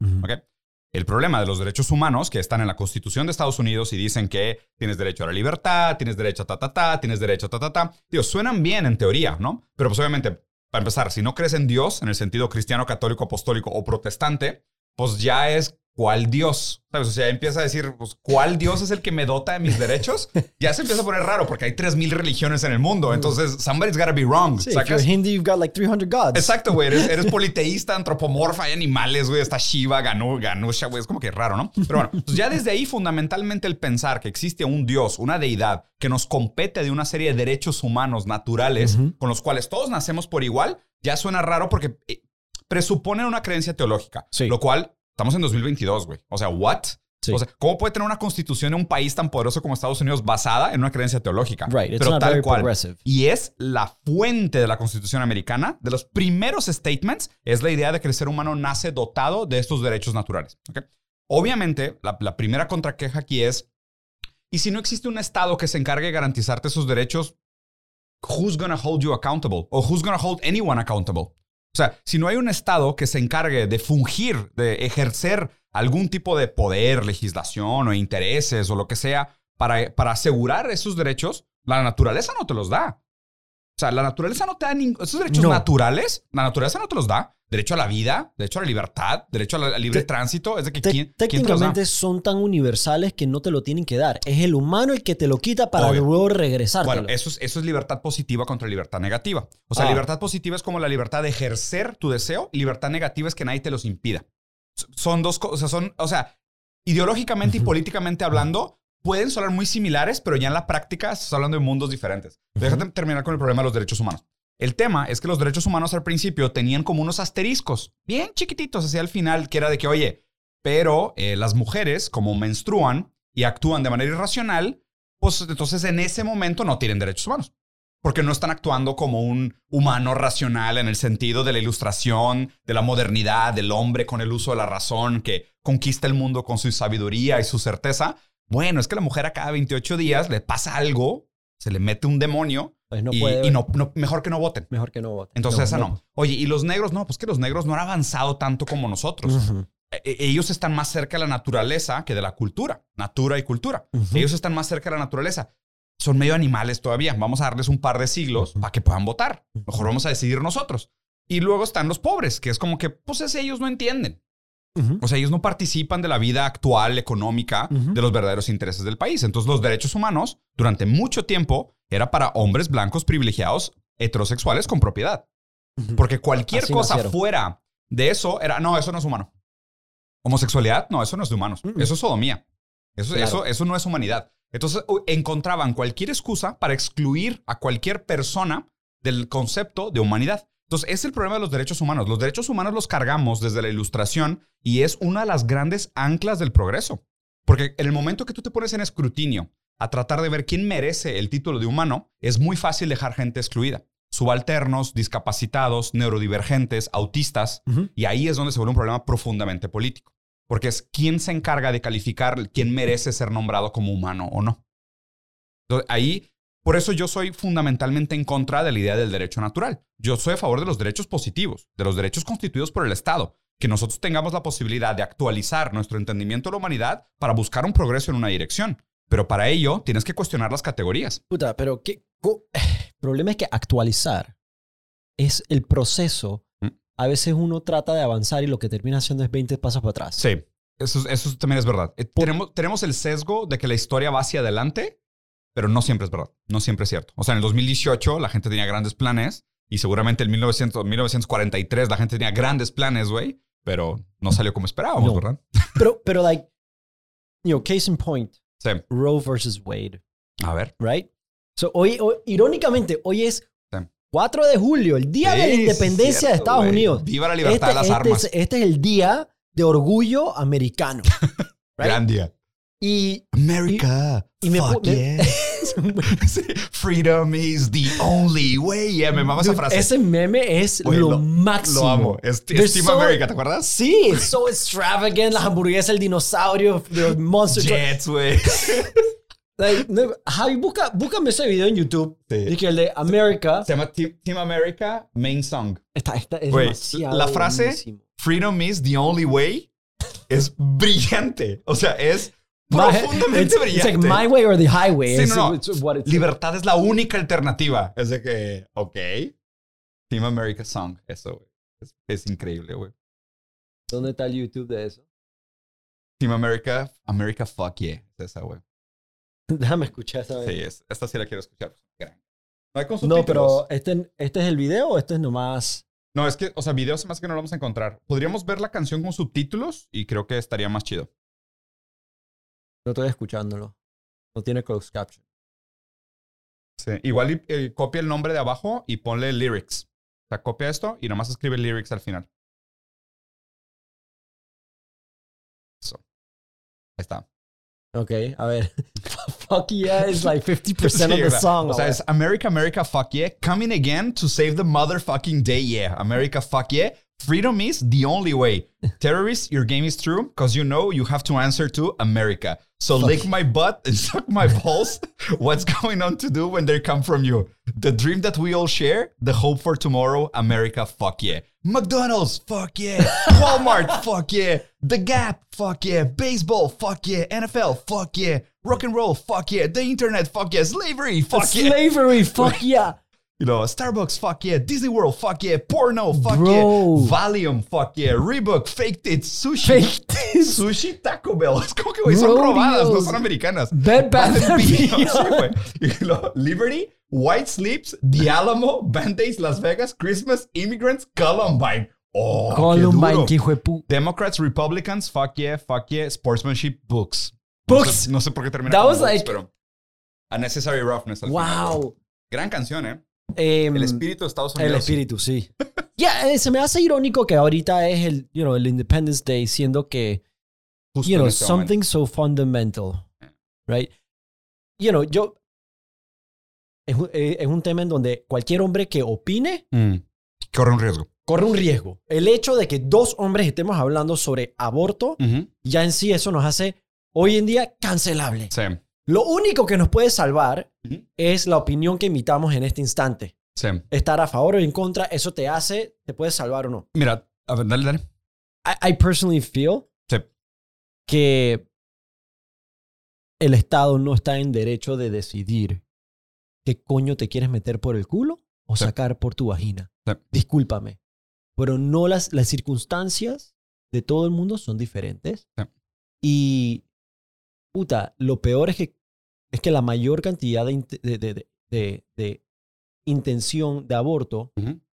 A: El problema de los derechos humanos que están en la Constitución de Estados Unidos y dicen que tienes derecho a la libertad, tienes derecho a ta, ta, ta, tienes derecho a ta, ta, ta. Digo, suenan bien en teoría, ¿no? Pero pues obviamente, para empezar, si no crees en Dios, en el sentido cristiano, católico, apostólico o protestante, pues ya es ¿cuál Dios? ¿Sabes? O sea, empieza a decir, pues, ¿cuál Dios es el que me dota de mis derechos? Ya se empieza a poner raro porque hay 3.000 religiones en el mundo. Entonces, somebody's gotta be wrong.
B: Sí, if
A: ¿sacas?
B: you're Hindi, you've got like 300 gods.
A: Exacto, güey. Eres, eres politeísta, antropomorfa, hay animales, güey. Está Shiva, Ganu, Ganusha, güey. Es como que raro, ¿no? Pero bueno, pues ya desde ahí, fundamentalmente, el pensar que existe un Dios, una deidad, que nos compete de una serie de derechos humanos naturales con los cuales todos nacemos por igual, ya suena raro porque eh, presupone una creencia teológica.
B: Sí.
A: Lo cual, estamos en 2022, güey. O sea, ¿what?
B: Sí.
A: O sea, ¿cómo puede tener una constitución de un país tan poderoso como Estados Unidos basada en una creencia teológica?
B: Right, it's
A: Pero
B: not
A: tal
B: very
A: cual.
B: progressive.
A: Y es la fuente de la Constitución americana. De los primeros statements es la idea de que el ser humano nace dotado de estos derechos naturales. ¿ok? Obviamente, la, la primera contraqueja aquí es, ¿y si no existe un Estado que se encargue de garantizarte esos derechos? Who's gonna hold you accountable? O who's gonna hold anyone accountable? O sea, si no hay un Estado que se encargue de fungir, de ejercer algún tipo de poder, legislación o intereses o lo que sea para, para asegurar esos derechos, la naturaleza no te los da. O sea, la naturaleza no te da ningún... Esos derechos
B: No.
A: naturales, la naturaleza no te los da. Derecho a la vida, derecho a la libertad, derecho al libre
B: Te-
A: tránsito. Es de que ¿quién,
B: técnicamente son tan universales que no te lo tienen que dar. Es el humano el que te lo quita para
A: Obvio.
B: luego regresártelo.
A: Bueno, eso es, eso es libertad positiva contra libertad negativa. O sea,
B: Ah.
A: libertad positiva es como la libertad de ejercer tu deseo libertad negativa es que nadie te los impida. Son dos cosas, son, o sea, ideológicamente y políticamente hablando, pueden sonar muy similares, pero ya en la práctica estás hablando de mundos diferentes. Déjate terminar con el problema de los derechos humanos. El tema es que los derechos humanos al principio tenían como unos asteriscos bien chiquititos hacia el final, que era de que, oye, pero eh, las mujeres, como menstruan y actúan de manera irracional, pues entonces en ese momento no tienen derechos humanos porque no están actuando como un humano racional en el sentido de la ilustración, de la modernidad, del hombre con el uso de la razón que conquista el mundo con su sabiduría y su certeza. Bueno, es que la mujer a cada 28 días le pasa algo, se le mete un demonio
B: Pues no
A: y,
B: puede.
A: y no, no- mejor que no voten.
B: Mejor que no vote.
A: Entonces esa no. Oye, y los negros, no, pues que los negros no han avanzado tanto como nosotros. E- e- ellos están más cerca de la naturaleza que de la cultura. Natura y cultura. Ellos están más cerca de la naturaleza. Son medio animales todavía. Vamos a darles un par de siglos para que puedan votar. Mejor vamos a decidir nosotros. Y luego están los pobres, que es como que, pues ese ellos no entienden. O sea, ellos no participan de la vida actual, económica, de los verdaderos intereses del país. Entonces, los derechos humanos, durante mucho tiempo, era para hombres blancos privilegiados heterosexuales con propiedad. Porque cualquier
B: Así
A: cosa
B: nacieron.
A: fuera de eso era, no, eso no es humano. Homosexualidad, no, eso no es de humanos. Eso es sodomía. Eso,
B: Claro.
A: eso, eso no es humanidad. Entonces encontraban cualquier excusa para excluir a cualquier persona del concepto de humanidad. Entonces, es el problema de los derechos humanos. Los derechos humanos los cargamos desde la ilustración y es una de las grandes anclas del progreso. Porque en el momento que tú te pones en escrutinio a tratar de ver quién merece el título de humano, es muy fácil dejar gente excluida. Subalternos, discapacitados, neurodivergentes, autistas, y ahí es donde se vuelve un problema profundamente político. Porque es quién se encarga de calificar quién merece ser nombrado como humano o no. Entonces, ahí, por eso yo soy fundamentalmente en contra de la idea del derecho natural. Yo soy a favor de los derechos positivos, de los derechos constituidos por el Estado. Que nosotros tengamos la posibilidad de actualizar nuestro entendimiento de la humanidad para buscar un progreso en una dirección. Pero para ello tienes que cuestionar las categorías.
B: Puta, pero ¿qué? El problema es que actualizar es el proceso.
A: Mm.
B: A veces uno trata de avanzar y lo que termina haciendo es 20 pasos para atrás.
A: Sí, eso, eso también es verdad. Eh, tenemos, tenemos el sesgo de que la historia va hacia adelante, pero no siempre es verdad. No siempre es cierto. O sea, en el 2018 la gente tenía grandes planes y seguramente en 1900, 1943 la gente tenía grandes planes, güey, pero no salió como esperábamos,
B: No.
A: ¿verdad?
B: Pero, pero, like, you know, case in point,
A: Sí.
B: Roe versus Wade,
A: A ver.
B: right? So, hoy, hoy- irónicamente, hoy es
A: Sí.
B: 4 de julio, el día de la
A: Sí,
B: independencia
A: cierto,
B: de Estados
A: güey.
B: Unidos.
A: Viva la libertad de las
B: este,
A: armas.
B: Es, este es el día de orgullo americano. right?
A: Gran día.
B: Y,
A: America.
B: y me,
A: fuck
B: me-
A: yeah. Sí, Freedom is the only way. Yeah, me mama esa frase.
B: Ese meme es
A: Güey,
B: lo,
A: lo-
B: máximo.
A: Lo amo. Es, es Team
B: so-
A: America, ¿te acuerdas?
B: Sí, so extravagant, las hamburguesas, el dinosaurio, los monster truck.
A: Jets, güey.
B: Like, no, Javi, busca, búscame ese video en YouTube.
A: Sí.
B: Dije el de America.
A: Se llama Team, Team America Main Song.
B: Está, está, es
A: Güey,
B: demasiado
A: la frase-
B: buenísimo.
A: Freedom is the only way es brillante. O sea, es profundamente
B: it's, it's
A: brillante.
B: like my way or the highway.
A: Sí, no, no.
B: it's what it's-
A: Libertad es la única alternativa. Es de que, ok. Team America Song. Eso, güey. Es, es increíble, güey.
B: ¿Dónde está el YouTube de eso?
A: Team America, America Fuck Yeah. Es esa, güey.
B: Déjame escuchar esta vez.
A: Sí, es, esta sí la quiero escuchar. Gran. No hay con
B: No, pero este, este es el video o este es nomás.
A: No, es que, o sea, videos más que no lo vamos a encontrar. Podríamos ver la canción con subtítulos y creo que estaría más chido.
B: No estoy escuchándolo. No tiene closed caption.
A: Sí. Igual eh, copia el nombre de abajo y ponle lyrics. O sea, copia esto y nomás escribe lyrics al final. Eso. Ahí está.
B: Ok, a ver. Fuck yeah is like 50%
A: Sí,
B: of the song.
A: O sea, es America, America, fuck yeah. Coming again to save the motherfucking day, yeah. America, fuck yeah. Freedom is the only way. Terrorists, your game is true because you know you have to answer to America. So
B: Fuck.
A: lick my butt and suck my balls. What's going on to do when they come from you? The dream that we all share, the hope for tomorrow, America, fuck yeah. McDonald's, fuck yeah. Walmart, fuck yeah. The Gap, fuck yeah. Baseball, fuck yeah. NFL, fuck yeah. Rock and roll, fuck yeah. The internet, fuck yeah. Slavery, fuck yeah.
B: Slavery, fuck yeah.
A: You know, Starbucks, fuck yeah. Disney World, fuck yeah. Porno, fuck
B: Bro.
A: yeah. Valium, fuck yeah. Reebok, fake tits, sushi.
B: Fake tits.
A: Sushi, Taco Bell. Es como que, güey, son robadas, no son americanas.
B: Bed Bath.
A: Sí. Y luego, Liberty, White Sleeps, The Alamo, Band-Aids, Las Vegas, Christmas, Immigrants, Columbine. Oh, qué
B: Columbine, que hijo de
A: Democrats, Republicans, fuck yeah, fuck yeah, sportsmanship, books.
B: Books.
A: No sé, no sé por qué termina
B: That
A: con
B: was
A: books,
B: like-
A: pero... A Necessary Roughness al final.
B: Wow.
A: Gran canción, ¿eh?
B: Em,
A: El espíritu de Estados
B: el
A: Unidos.
B: espíritu, sí. Ya, eh, se me hace irónico que ahorita es el, you know, el Independence Day, siendo que,
A: Justo
B: you know,
A: este momento.
B: something so fundamental, right? You know, yo... Es, un- eh, es un tema en donde cualquier hombre que opine
A: Mm. Corre un riesgo.
B: corre un riesgo. El hecho de que dos hombres estemos hablando sobre aborto, ya en sí eso nos hace hoy en día cancelable.
A: Sí.
B: Lo único que nos puede salvar Es la opinión que emitamos en este instante.
A: Sí.
B: Estar a favor o en contra, eso te hace, te puede salvar o no.
A: Mira, a ver, dale, dale.
B: I, I personally feel
A: Sí.
B: que el Estado no está en derecho de decidir qué coño te quieres meter por el culo o
A: Sí.
B: sacar por tu vagina. Discúlpame, pero no las, las circunstancias de todo el mundo son diferentes. Y, puta, lo peor es que, es que la mayor cantidad de, de, de- intención de aborto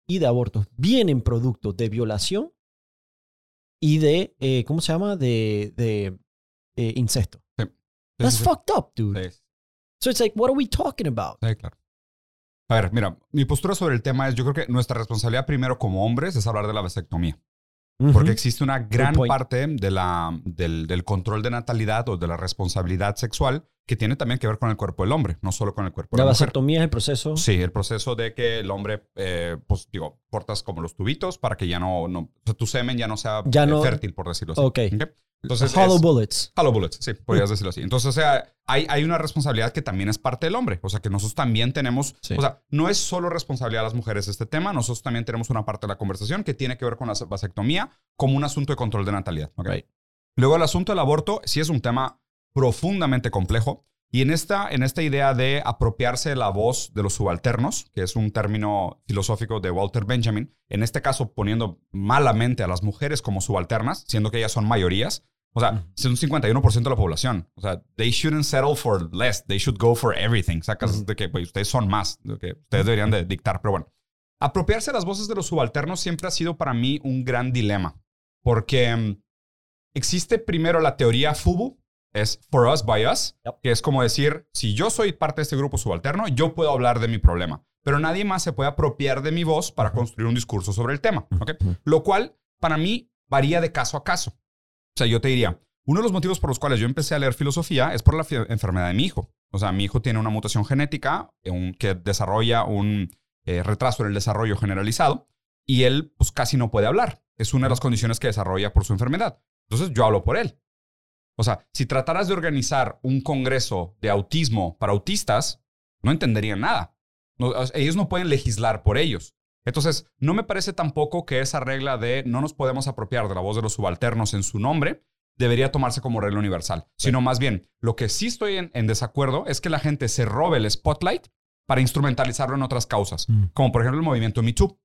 B: y de abortos vienen producto de violación y de, eh, ¿cómo se llama? De, de eh, incesto.
A: Sí,
B: That's
A: sí.
B: fucked up, dude.
A: Sí,
B: So it's like, what are we talking about?
A: sí, claro. A ver, mira, mi postura sobre el tema es, yo creo que nuestra responsabilidad primero como hombres es hablar de la vasectomía. Porque existe una gran parte de la, del, del control de natalidad o de la responsabilidad sexual que tiene también que ver con el cuerpo del hombre, no solo con el cuerpo de
B: La
A: la mujer.
B: vasectomía es el proceso.
A: Sí, el proceso de que el hombre, eh, pues digo, cortas como los tubitos para que ya no, no o sea, tu semen ya no sea
B: Ya
A: eh,
B: no-
A: fértil, por decirlo así.
B: Ok.
A: Entonces,
B: Hollow
A: es-
B: bullets.
A: Hollow bullets, sí, podrías decirlo así. Entonces, o sea, hay, hay una responsabilidad que también es parte del hombre. O sea, que nosotros también tenemos,
B: Sí.
A: o sea, no es solo responsabilidad de las mujeres este tema, nosotros también tenemos una parte de la conversación que tiene que ver con la vasectomía como un asunto de control de natalidad. Luego, el asunto del aborto sí es un tema profundamente complejo. Y en esta, en esta idea de apropiarse de la voz de los subalternos, que es un término filosófico de Walter Benjamin, en este caso poniendo malamente a las mujeres como subalternas, siendo que ellas son mayorías, o sea, es un 51% de la población. O sea, they shouldn't settle for less, they should go for everything. Sacas de que pues, ustedes son más, de que ustedes deberían de dictar, pero bueno. Apropiarse de las voces de los subalternos siempre ha sido para mí un gran dilema, porque mm, existe primero la teoría FUBU, es for us by us,
B: Yep.
A: que es como decir, si yo soy parte de este grupo subalterno, yo puedo hablar de mi problema, pero nadie más se puede apropiar de mi voz para construir un discurso sobre el tema. Lo cual para mí varía de caso a caso. O sea, yo te diría, uno de los motivos por los cuales yo empecé a leer filosofía es por la enfermedad de mi hijo. O sea, mi hijo tiene una mutación genética un- que desarrolla un eh, retraso en el desarrollo generalizado y él pues casi no puede hablar. Es una de las condiciones que desarrolla por su enfermedad. Entonces yo hablo por él. O sea, si trataras de organizar un congreso de autismo para autistas, no entenderían nada. No, ellos no pueden legislar por ellos. Entonces, no me parece tampoco que esa regla de no nos podemos apropiar de la voz de los subalternos en su nombre debería tomarse como regla universal, sino más bien, lo que sí estoy en, en desacuerdo es que la gente se robe el spotlight para instrumentalizarlo en otras causas,
B: Mm.
A: como por ejemplo el movimiento Me Too.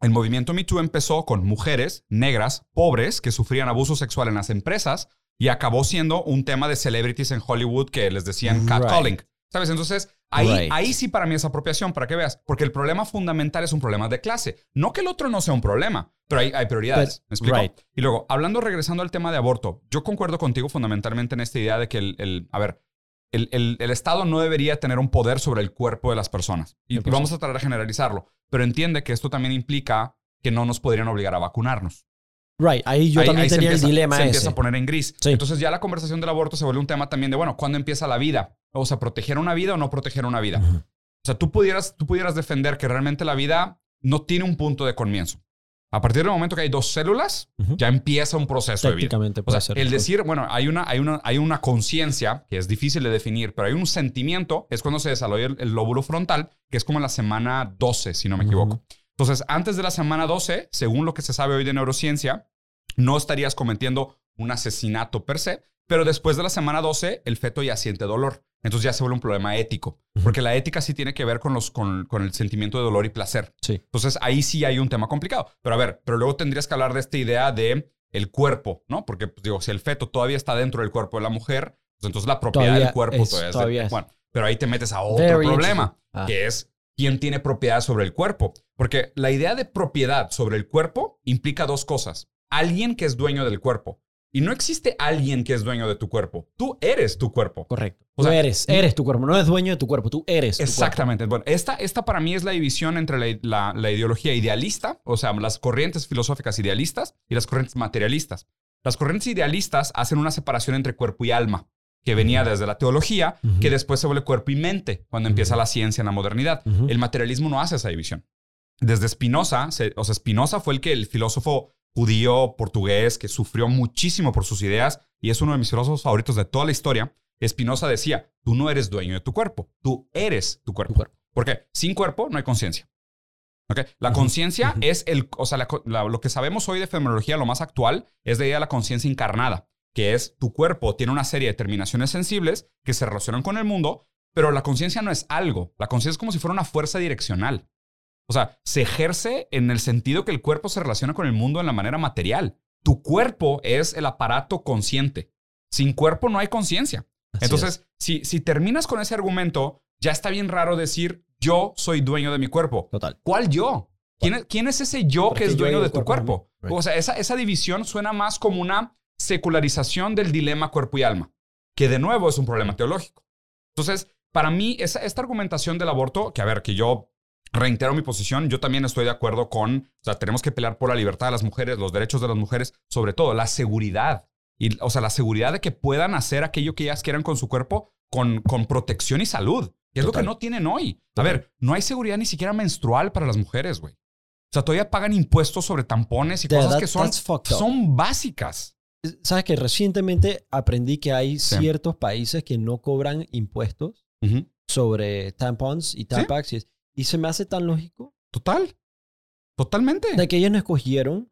A: El movimiento Me Too empezó con mujeres negras, pobres, que sufrían abuso sexual en las empresas y acabó siendo un tema de celebrities en Hollywood que les decían catcalling. ¿Sabes? Entonces, ahí,
B: Right.
A: ahí sí para mí es apropiación, para que veas. Porque el problema fundamental es un problema de clase. No que el otro no sea un problema, pero hay, hay prioridades.
B: But-
A: ¿Me explico?
B: right.
A: Y luego, hablando, regresando al tema de aborto, yo concuerdo contigo fundamentalmente en esta idea de que el, el- a ver, el, el- el Estado no debería tener un poder sobre el cuerpo de las personas. Y, y
B: 100%.
A: vamos a tratar de generalizarlo. Pero entiende que esto también implica que no nos podrían obligar a vacunarnos.
B: Right, ahí yo
A: Ahí-
B: también
A: ahí se
B: tenía
A: empieza-
B: el dilema
A: Se
B: ese.
A: empieza a poner en gris.
B: Sí.
A: Entonces ya la conversación del aborto se vuelve un tema también de, bueno, ¿cuándo empieza la vida? O sea, proteger una vida o no proteger una vida. O sea, tú pudieras, tú pudieras defender que realmente la vida no tiene un punto de comienzo. A partir del momento que hay dos células, ya empieza un proceso de vida. O sea,
B: ser.
A: el decir, bueno, hay una, hay una, hay una conciencia que es difícil de definir, pero hay un sentimiento, es cuando se desarrolla el, el lóbulo frontal, que es como en la semana 12, si no me equivoco. Entonces, antes de la semana 12, según lo que se sabe hoy de neurociencia, no estarías cometiendo un asesinato per se, pero después de la semana 12, el feto ya siente dolor. Entonces ya se vuelve un problema ético, porque la ética sí tiene que ver con, los, con, con el sentimiento de dolor y placer.
B: Sí.
A: Entonces ahí sí hay un tema complicado. Pero a ver, pero luego tendrías que hablar de esta idea de el cuerpo, ¿no? Porque pues, digo, si el feto todavía está dentro del cuerpo de la mujer, pues entonces la propiedad
B: Todavía
A: del cuerpo
B: es-
A: todavía es,
B: todavía es.
A: Bueno, pero ahí te metes a otro
B: Very
A: problema.
B: Ah.
A: que es quién tiene propiedad sobre el cuerpo. Porque la idea de propiedad sobre el cuerpo implica dos cosas. Alguien que es dueño del cuerpo. Y no existe alguien que es dueño de tu cuerpo. Tú eres tu cuerpo.
B: Correcto.
A: O
B: eres, eres tu cuerpo. No eres dueño de tu cuerpo, tú eres tu
A: Exactamente. Bueno, esta, esta para mí es la división entre la, la- la ideología idealista, o sea, las corrientes filosóficas idealistas y las corrientes materialistas. Las corrientes idealistas hacen una separación entre cuerpo y alma, que venía desde la teología, que después se vuelve cuerpo y mente cuando empieza la ciencia en la modernidad.
B: cuerpo.
A: El materialismo no hace esa división. Desde Spinoza, se- o sea, Spinoza fue el que el filósofo judío portugués que sufrió muchísimo por sus ideas y es uno de mis filósofos favoritos de toda la historia. Spinoza decía, tú no eres dueño de tu cuerpo, tú eres tu cuerpo.
B: Tu cuerpo.
A: Porque sin cuerpo no hay conciencia. ¿Ok? La conciencia es el, o sea, la lo que sabemos hoy de fenomenología, lo más actual, es de idea de la conciencia encarnada, que es tu cuerpo tiene una serie de terminaciones sensibles que se relacionan con el mundo, pero la conciencia no es algo. La conciencia es como si fuera una fuerza direccional. O sea, se ejerce en el sentido que el cuerpo se relaciona con el mundo en la manera material. Tu cuerpo es el aparato consciente. Sin cuerpo no hay conciencia. Entonces, si, si terminas con ese argumento, ya está bien raro decir yo soy dueño de mi cuerpo.
B: Total.
A: ¿Cuál yo? ¿Quién es, quién es ese yo
B: Porque
A: que es dueño de tu
B: cuerpo.
A: O sea, esa, esa división suena más como una secularización del dilema cuerpo y alma, que de nuevo es un problema teológico. Entonces, para mí, esa, esta argumentación del aborto, que a ver, que yo reitero mi posición, yo también estoy de acuerdo con, o sea, tenemos que pelear por la libertad de las mujeres, los derechos de las mujeres, sobre todo la seguridad. Y, o sea, la seguridad de que puedan hacer aquello que ellas quieran con su cuerpo con, con protección y salud. Que es lo
B: Total.
A: que no tienen hoy. A
B: Total.
A: ver, no hay seguridad ni siquiera menstrual para las mujeres, güey. O sea, todavía pagan impuestos sobre tampones y
B: Yeah,
A: cosas
B: that-
A: que son, son básicas.
B: Sabes que recientemente aprendí que hay
A: Sí.
B: ciertos países que no cobran impuestos sobre tampons y tampax es- y se me hace tan lógico
A: Total. Totalmente.
B: de que ellos no escogieron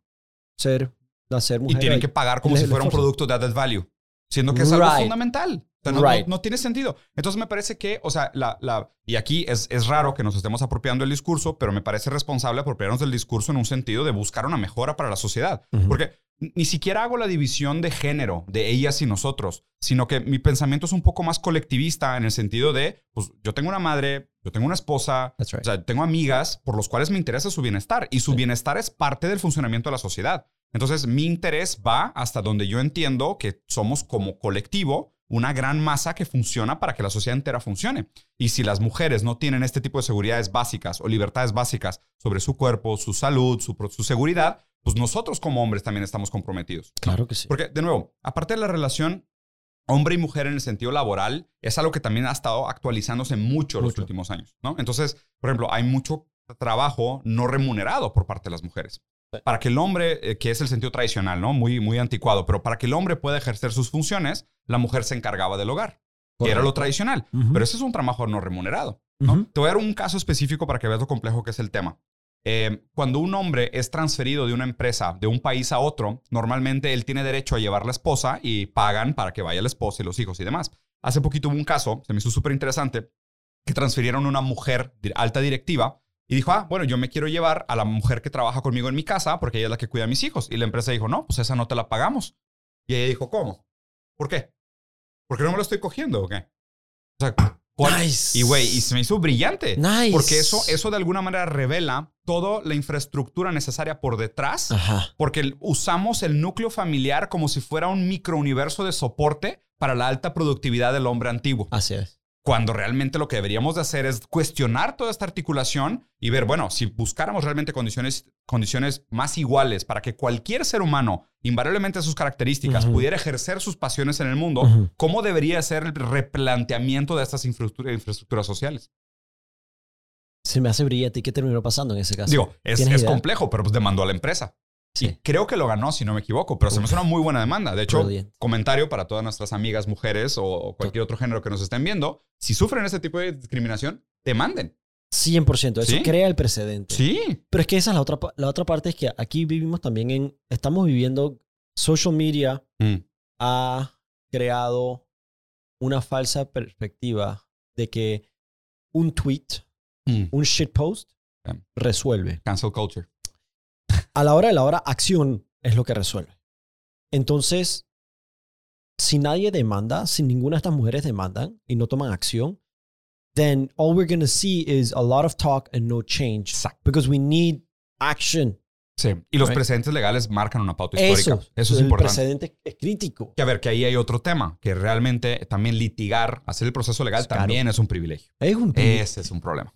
B: ser nacer
A: y
B: mujer.
A: tienen que pagar como
B: les-
A: si fuera un producto de added value, siendo que es algo
B: Right.
A: fundamental. Sea, no, no-
B: Right.
A: no tiene sentido. Entonces me parece que, o sea, la, la, y aquí es, es raro que nos estemos apropiando del discurso, pero me parece responsable apropiarnos del discurso en un sentido de buscar una mejora para la sociedad. Porque ni siquiera hago la división de género, de ellas y nosotros, sino que mi pensamiento es un poco más colectivista en el sentido de, pues yo tengo una madre, yo tengo una esposa,
B: right.
A: o sea, tengo amigas por los cuales me interesa su bienestar y su bienestar es parte del funcionamiento de la sociedad. Entonces, mi interés va hasta donde yo entiendo que somos como colectivo una gran masa que funciona para que la sociedad entera funcione. Y si las mujeres no tienen este tipo de seguridades básicas o libertades básicas sobre su cuerpo, su salud, su, seguridad, pues nosotros como hombres también estamos comprometidos.
B: Claro que sí.
A: Porque, de nuevo, aparte de la relación hombre y mujer en el sentido laboral, es algo que también ha estado actualizándose mucho, los
B: Mucho.
A: últimos años, ¿no? Entonces, por ejemplo, hay mucho trabajo no remunerado por parte de las mujeres.
B: Sí.
A: Para que el hombre, eh, que es el sentido tradicional, ¿no? Muy, muy anticuado, pero para que el hombre pueda ejercer sus funciones, la mujer se encargaba del hogar, que era lo
B: Correcto.
A: tradicional. Pero ese es un trabajo no remunerado. ¿no?
B: Ujú.
A: Te voy a dar un caso específico para que veas lo complejo que es el tema. Eh, cuando un hombre es transferido de una empresa de un país a otro, normalmente él tiene derecho a llevar la esposa y pagan para que vaya la esposa y los hijos y demás. Hace poquito hubo un caso, se me hizo súper interesante, que transfirieron una mujer alta directiva y dijo, ah, bueno, yo me quiero llevar a la mujer que trabaja conmigo en mi casa porque ella es la que cuida a mis hijos. Y la empresa dijo, no, pues esa no te la pagamos. Y ella dijo, ¿cómo? ¿Por qué? ¿Por qué no me lo estoy cogiendo o qué? O sea, ¿cuál-
B: Nice.
A: y güey, y se me hizo brillante.
B: Nice.
A: Porque eso, eso de alguna manera revela toda la infraestructura necesaria por detrás,
B: Ajá.
A: porque usamos el núcleo familiar como si fuera un microuniverso de soporte para la alta productividad del hombre antiguo.
B: Así es.
A: Cuando realmente lo que deberíamos de hacer es cuestionar toda esta articulación y ver, bueno, si buscáramos realmente condiciones, condiciones más iguales para que cualquier ser humano, invariablemente sus características, pudiera ejercer sus pasiones en el mundo. ¿cómo debería ser el replanteamiento de estas infraestructuras, infraestructuras sociales?
B: Se me hace brillante. ¿Y qué terminó pasando en ese caso?
A: Digo, es,
B: ¿Tienes
A: es complejo, pero pues demandó a la empresa. Y
B: Sí.
A: creo que lo ganó, si no me equivoco, pero se me hace una muy buena demanda. De hecho,
B: Brilliant.
A: comentario para todas nuestras amigas mujeres o, cualquier otro género que nos estén viendo, si sufren este tipo de discriminación, demanden.
B: 100%. Eso
A: Sí.
B: crea el precedente.
A: Sí.
B: Pero es que esa es la otra, la otra parte, es que aquí vivimos también en, estamos viviendo, social media
A: Mm.
B: ha creado una falsa perspectiva de que un tweet,
A: Mm.
B: un shitpost, resuelve.
A: Cancel culture.
B: A la hora de la hora, acción es lo que resuelve. Entonces, si nadie demanda, si ninguna de estas mujeres demandan y no toman acción, then all we're going to see is a lot of talk and no change.
A: Exacto.
B: Because we need action.
A: Sí. Y los
B: Right.
A: precedentes legales marcan una pauta histórica.
B: Eso,
A: Eso es
B: el
A: importante.
B: precedente es crítico.
A: Que a ver, que ahí hay otro tema, que realmente también litigar, hacer el proceso legal
B: Es caro.
A: también es un privilegio.
B: Es un privilegio.
A: Ese es un problema.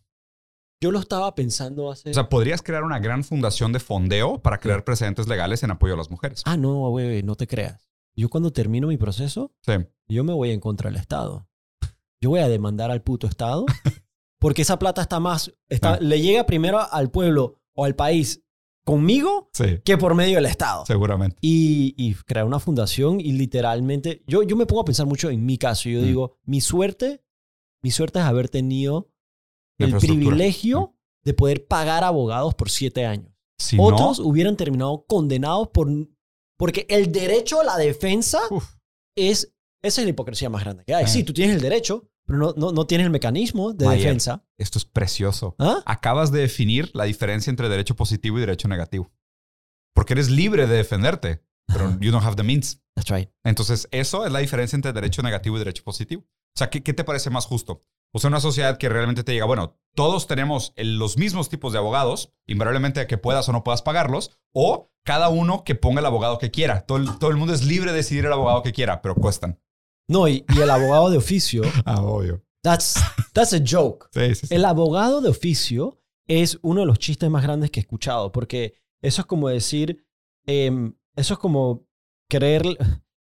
B: Yo lo estaba pensando hace...
A: O sea, podrías crear una gran fundación de fondeo para crear precedentes legales en apoyo a las mujeres.
B: ah, no, güey, no te creas. Yo cuando termino mi proceso,
A: Sí.
B: yo me voy en contra del Estado. Yo voy a demandar al puto Estado porque esa plata está más... Está,
A: Ah.
B: Le llega primero al pueblo o al país conmigo
A: Sí.
B: que por medio del Estado.
A: Seguramente.
B: Y, y crear una fundación y literalmente... Yo, yo me pongo a pensar mucho en mi caso. Yo
A: Mm.
B: digo, mi suerte, mi suerte es haber tenido el privilegio de poder pagar abogados por siete años.
A: Si
B: Otros
A: no,
B: hubieran terminado condenados por... Porque el derecho a la defensa
A: uf,
B: es... Esa es la hipocresía más grande que hay.
A: Eh.
B: Sí, tú tienes el derecho, pero no, no, no tienes el mecanismo de
A: Mayer.
B: defensa.
A: esto es precioso.
B: ¿Ah?
A: Acabas de definir la diferencia entre derecho positivo y derecho negativo. Porque eres libre de defenderte, pero you don't have the means.
B: That's right.
A: Entonces, eso es la diferencia entre derecho negativo y derecho positivo. O sea, ¿qué, qué te parece más justo? O sea, una sociedad que realmente te diga, bueno, todos tenemos los mismos tipos de abogados, invariablemente que puedas o no puedas pagarlos, o cada uno que ponga el abogado que quiera. Todo el, todo el mundo es libre de decidir el abogado que quiera, pero cuestan.
B: No, y, y el abogado de oficio,
A: Ah, obvio.
B: that's, that's a joke.
A: Sí, sí, sí.
B: El abogado de oficio es uno de los chistes más grandes que he escuchado, porque eso es como decir, em, eso es como creer,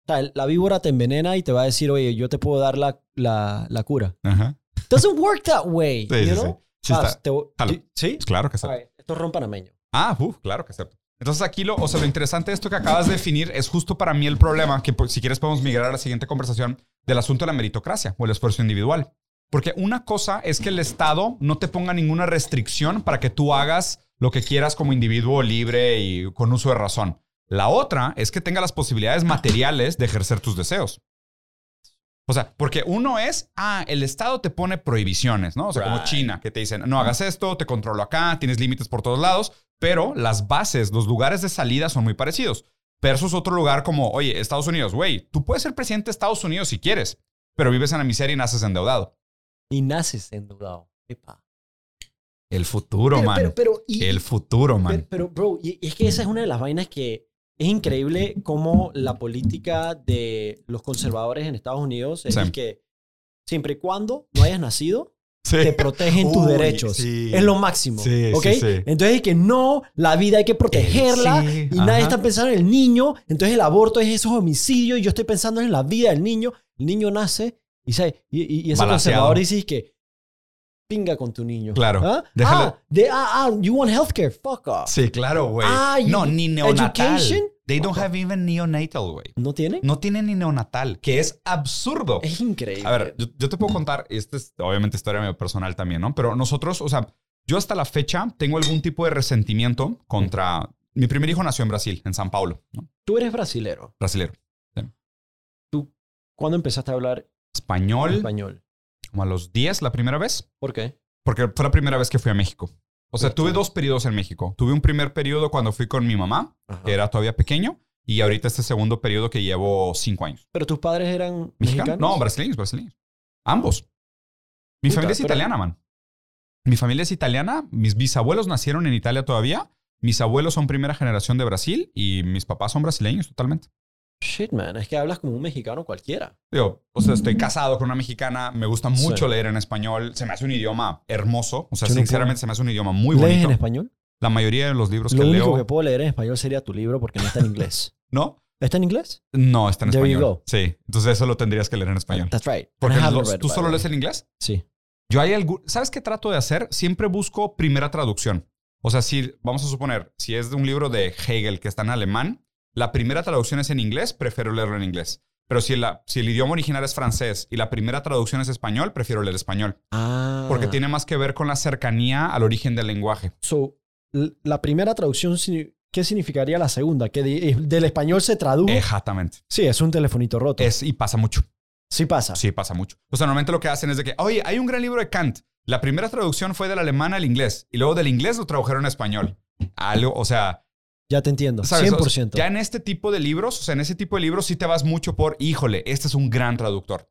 B: la víbora te envenena y te va a decir, oye, yo te puedo dar la, la, la cura.
A: Ajá.
B: Doesn't work that way,
A: Sí,
B: you
A: sí,
B: know?
A: sí. Sí,
B: te. ¿Sí? ¿Sí?
A: Claro que sí.
B: Esto es ron panameño.
A: Ah, uf, claro que acepto. Entonces aquí lo, o sea, lo interesante de esto que acabas de definir es justo para mí el problema, que pues, si quieres podemos migrar a la siguiente conversación del asunto de la meritocracia o el esfuerzo individual. Porque una cosa es que el Estado no te ponga ninguna restricción para que tú hagas lo que quieras como individuo libre y con uso de razón. La otra es que tenga las posibilidades materiales de ejercer tus deseos. O sea, porque uno es, ah, el Estado te pone prohibiciones, ¿no? O sea, como. China, que te dicen, no hagas esto, te controlo acá, tienes límites por todos lados, pero las bases, los lugares de salida son muy parecidos. Versus otro lugar como, oye, Estados Unidos, güey, tú puedes ser presidente de Estados Unidos si quieres, pero vives en la miseria y naces endeudado.
B: Y naces endeudado. Epa.
A: El futuro,
B: Pero,
A: man.
B: pero, pero, y-
A: el futuro, man.
B: Pero, pero, bro, y y es que esa es una de las vainas que es increíble cómo la política de los conservadores en Estados Unidos es
A: Sí.
B: que siempre y cuando no hayas nacido,
A: Sí.
B: te protegen tus derechos.
A: sí.
B: Es lo máximo. ¿Ok? Entonces es que no, la vida hay que protegerla y nadie
A: ajá.
B: está pensando en el niño. Entonces el aborto es esos homicidios y yo estoy pensando en la vida del niño. El niño nace y, y, y, ese
A: Balanceado.
B: conservador dice que pinga con tu niño.
A: Claro.
B: ¿Ah?
A: Déjalo-
B: Ah, ah, ah, you want healthcare, fuck off.
A: Sí, claro, güey.
B: Ah,
A: no, ni neonatal.
B: education?
A: They don't have even neonatal, güey.
B: ¿No tiene?
A: No tienen ni neonatal, que es absurdo.
B: Es increíble.
A: A ver, yo, yo te puedo contar, esta es obviamente historia medio personal también, ¿no? Pero nosotros, o sea, yo hasta la fecha tengo algún tipo de resentimiento contra... Mi primer hijo nació en Brasil, en San Paulo, ¿no?
B: Tú eres brasilero.
A: Brasilero.
B: ¿Cuándo empezaste a hablar
A: Español,
B: español?
A: Como a los 10 la primera vez,
B: ¿Por qué?
A: porque fue la primera vez que fui a México. O sea, tuve dos periodos en México. Tuve un primer periodo cuando fui con mi mamá,
B: Ajá.
A: que era todavía pequeño, y ahorita este segundo periodo que llevo cinco años.
B: ¿Pero tus padres eran
A: ¿Mexicano?
B: mexicanos?
A: No, brasileños, brasileños. Ambos. Mi
B: Puta,
A: familia es
B: pero-
A: italiana, man. Mi familia es italiana. Mis bisabuelos nacieron en Italia todavía. Mis abuelos son primera generación de Brasil y mis papás son brasileños totalmente.
B: Shit, man. Es que hablas como un mexicano cualquiera.
A: Digo, o sea, estoy casado con una mexicana. Me gusta mucho
B: Sí.
A: leer en español. Se me hace un idioma hermoso. O sea,
B: Yo
A: sinceramente se me hace un idioma muy
B: ¿Lees
A: bonito.
B: en español?
A: La mayoría de los libros
B: Lo
A: que
B: único
A: leo.
B: que puedo leer en español sería tu libro porque no está en inglés.
A: ¿No?
B: ¿Está en inglés?
A: No, está en
B: There you
A: español.
B: go.
A: Sí. Entonces eso lo tendrías que leer en español.
B: That's right.
A: Porque los-
B: read,
A: ¿Tú solo lees en inglés?
B: Sí.
A: Yo hay algún... ¿Sabes qué trato de hacer? Siempre busco primera traducción. O sea, si vamos a suponer, si es de un libro de Hegel que está en alemán, la primera traducción es en inglés, prefiero leerlo en inglés. Pero si, la, si el idioma original es francés y la primera traducción es español, prefiero leer español.
B: Ah.
A: Porque tiene más que ver con la cercanía al origen del lenguaje.
B: So, la primera traducción, ¿qué significaría la segunda? Que de- eh, del español se tradujo.
A: Exactamente.
B: Sí, es un telefonito roto.
A: Es, y pasa mucho.
B: sí pasa.
A: Sí, pasa mucho. O sea, normalmente lo que hacen es de que, oye, hay un gran libro de Kant. La primera traducción fue del alemán al inglés y luego del inglés lo tradujeron a español. Algo, o sea,
B: Ya te entiendo.
A: ¿sabes? O
B: 100%.
A: sea, ya en este tipo de libros, o sea, en ese tipo de libros sí te vas mucho por, híjole, este es un gran traductor.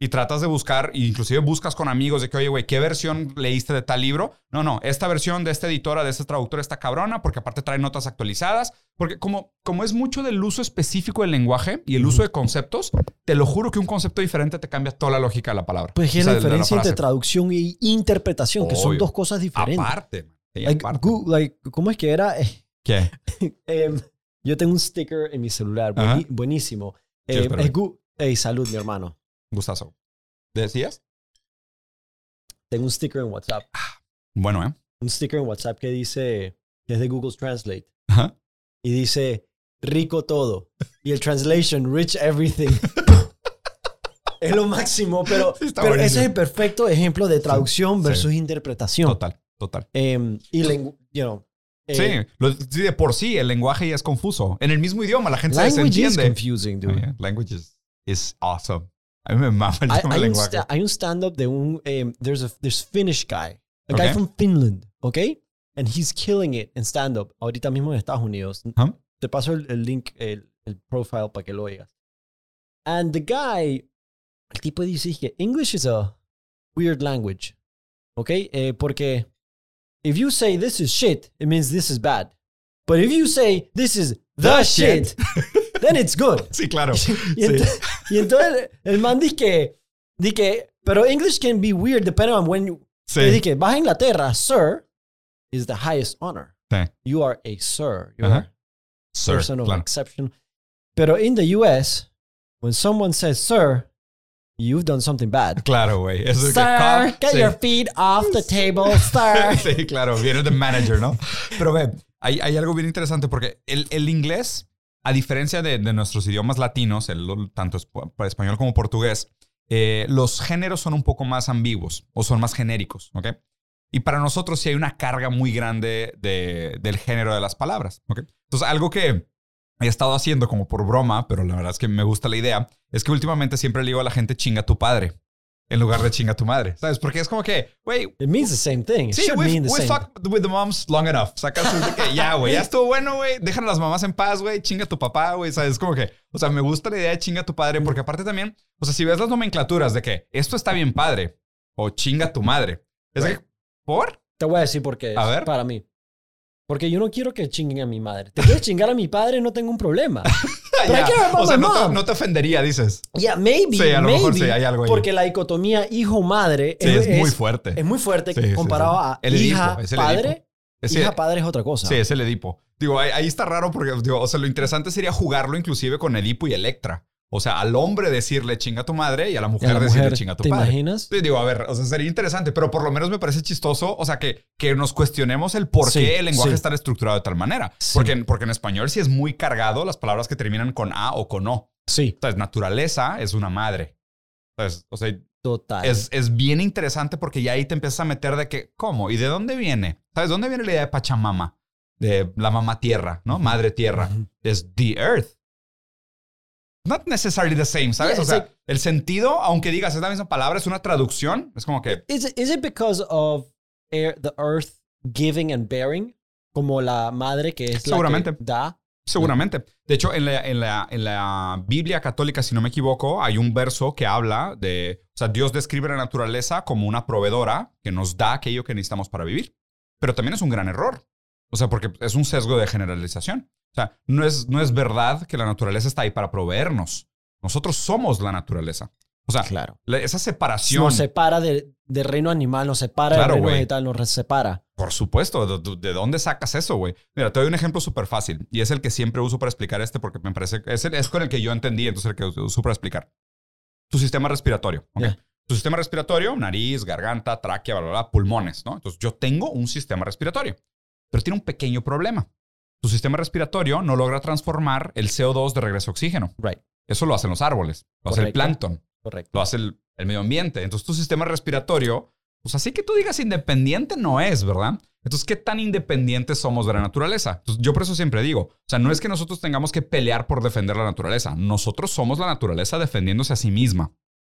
A: y tratas de buscar, e inclusive buscas con amigos de que, oye, güey, ¿qué versión leíste de tal libro? No, no, esta versión de esta editora, de esta traductora está cabrona, porque aparte trae notas actualizadas, porque como, como es mucho del uso específico del lenguaje y el uso de conceptos, te lo juro que un concepto diferente te cambia toda la lógica de la palabra.
B: Pues
A: O
B: es la diferencia entre
A: frase.
B: traducción y interpretación, que son
A: Obvio.
B: dos cosas diferentes.
A: Aparte, man. Sí,
B: Like, like, ¿Cómo es que era?
A: ¿Qué?
B: Em, yo tengo un sticker en mi celular, buenísimo.
A: Para
B: es
A: mí.
B: Gu- Ey, salud, mi hermano.
A: Gustazo. ¿Decías?
B: Tengo un sticker en WhatsApp.
A: Bueno, ¿eh?
B: Un sticker en WhatsApp que dice, que es de Google Translate.
A: Ajá.
B: Y dice, rico todo. Y el translation, rich everything. es lo máximo, pero,
A: Sí,
B: pero ese es el perfecto ejemplo de traducción
A: sí.
B: versus interpretación.
A: Total, total.
B: Em, y, you know, eh,
A: Sí, lo- sí, de por sí el lenguaje ya es confuso. En el mismo idioma la gente se
B: Language is
A: desentiende.
B: confusing, dude.
A: Oh, yeah. Language is, is awesome. A mí me mama el
B: Hay, un,
A: lenguaje.
B: sta- hay un stand-up de un... em, there's a there's Finnish guy. A guy
A: Okay.
B: from Finland, ¿ok? And he's killing it in stand-up. Ahorita mismo en Estados Unidos.
A: Huh?
B: Te paso el, el link, el, el profile para que lo oigas. And the guy, el tipo dice que English is a weird language. ¿Ok? Eh, porque if you say this is shit, it means this is bad. But if you say this is the, shit, then it's good.
A: Sí, claro.
B: Y,
A: Sí.
B: y entonces el man dice que, dice que, pero English can be weird depending on when you,
A: Sí.
B: dice que vas a Inglaterra, sir is the highest honor.
A: Sí.
B: You are a sir. You
A: Ajá.
B: are
A: Sir,
B: person of
A: claro.
B: exception. Pero in the US, when someone says sir, you've done something bad.
A: Claro, güey. Eso que
B: get
A: sí.
B: your feet off the table, sir.
A: sí, claro, viene de manager, ¿no? Pero ve, hay, hay algo bien interesante porque el, el inglés, a diferencia de, de nuestros idiomas latinos, el, tanto español como portugués, eh, los géneros son un poco más ambiguos o son más genéricos, ¿ok? Y para nosotros sí hay una carga muy grande de- del género de las palabras, ¿ok? Entonces, algo que he estado haciendo como por broma, pero la verdad es que me gusta la idea, es que últimamente siempre le digo a la gente chinga tu padre en lugar de chinga tu madre, ¿sabes? Porque es como que, güey,
B: It means the same thing. It
A: Sí, we,
B: mean the
A: we
B: same.
A: fucked with the moms long enough. Sacas de que ya, güey, ya estuvo bueno, güey. Dejan a las mamás en paz, güey. Chinga tu papá, güey. ¿Sabes? Como que, o sea, me gusta la idea de chinga tu padre porque aparte también, o sea, si ves las nomenclaturas de que esto está bien padre o chinga tu madre, es de que, ¿por?
B: Te voy a decir por qué.
A: A ver.
B: Para mí. Porque yo no quiero que chinguen a mi madre. Te quieres chingar a mi padre, no tengo un problema. Pero care about
A: O sea, no te,
B: mom.
A: no te ofendería, dices.
B: Yeah, maybe.
A: Sí, a lo mejor
B: maybe,
A: sí, hay algo ahí.
B: Porque la dicotomía hijo-madre
A: Sí, es, muy fuerte.
B: Es muy fuerte
A: Sí,
B: comparado
A: sí.
B: a
A: El Edipo,
B: hija, padre.
A: Es-
B: hija, padre es otra cosa.
A: Sí, es el Edipo. Digo, ahí, ahí está raro porque, digo, o sea, lo interesante sería jugarlo inclusive con Edipo y Electra. O sea, al hombre decirle chinga tu madre y a la
B: a
A: mujer
B: la
A: decirle
B: mujer,
A: chinga tu
B: ¿Te
A: padre.
B: imaginas?
A: Sí, digo, a ver, o sea, sería interesante, pero por lo menos me parece chistoso, o sea, que, que nos cuestionemos el por
B: Sí,
A: qué el lenguaje
B: sí.
A: está estructurado de tal manera.
B: Sí.
A: Porque, en- porque en español sí es muy cargado las palabras que terminan con A o con O.
B: Sí,
A: Entonces, naturaleza es una madre. Entonces, o sea,
B: total.
A: es, es bien interesante porque ya ahí te empiezas a meter de que, ¿cómo? ¿Y de dónde viene? ¿Sabes? ¿Dónde viene la idea de Pachamama? De la mamá tierra, ¿no? Madre tierra. Es the earth. Not necessarily the same, ¿sabes?
B: Yeah,
A: o sea,
B: like-
A: el sentido, aunque digas es la misma palabra, es una traducción. Es como que,
B: Is it, is it because of air, the earth giving and bearing? Como la madre que es
A: Seguramente.
B: la que da.
A: seguramente. De hecho, en la, en, la, en la Biblia católica, si no me equivoco, hay un verso que habla de, o sea, Dios describe la naturaleza como una proveedora que nos da aquello que necesitamos para vivir. Pero también es un gran error. O sea, porque es un sesgo de generalización. O sea, no es, no es verdad que la naturaleza está ahí para proveernos. Nosotros somos la naturaleza. O sea,
B: Claro.
A: la- esa separación.
B: Nos separa de- del reino animal, nos separa
A: Claro,
B: del reino
A: güey.
B: vegetal, nos separa.
A: Por supuesto, ¿de, de- de dónde sacas eso, güey? Mira, te doy un ejemplo súper fácil y es el que siempre uso para explicar este porque me parece que es, el- es con el que yo entendí, entonces el que uso para explicar. Tu sistema respiratorio. Tu sistema respiratorio, nariz, garganta, tráquea, bla, bla, bla, pulmones, ¿no? Entonces yo tengo un sistema respiratorio, pero tiene un pequeño problema. Tu sistema respiratorio no logra transformar el CO2 de regreso a oxígeno.
B: Right.
A: Eso lo hacen los árboles, lo hace el plancton
B: Correcto.
A: lo hace el, el medio ambiente. Entonces tu sistema respiratorio, pues así que tú digas independiente no es, ¿verdad? Entonces, ¿qué tan independientes somos de la naturaleza? Entonces, yo por eso siempre digo, o sea, no es que nosotros tengamos que pelear por defender la naturaleza, nosotros somos la naturaleza defendiéndose a sí misma.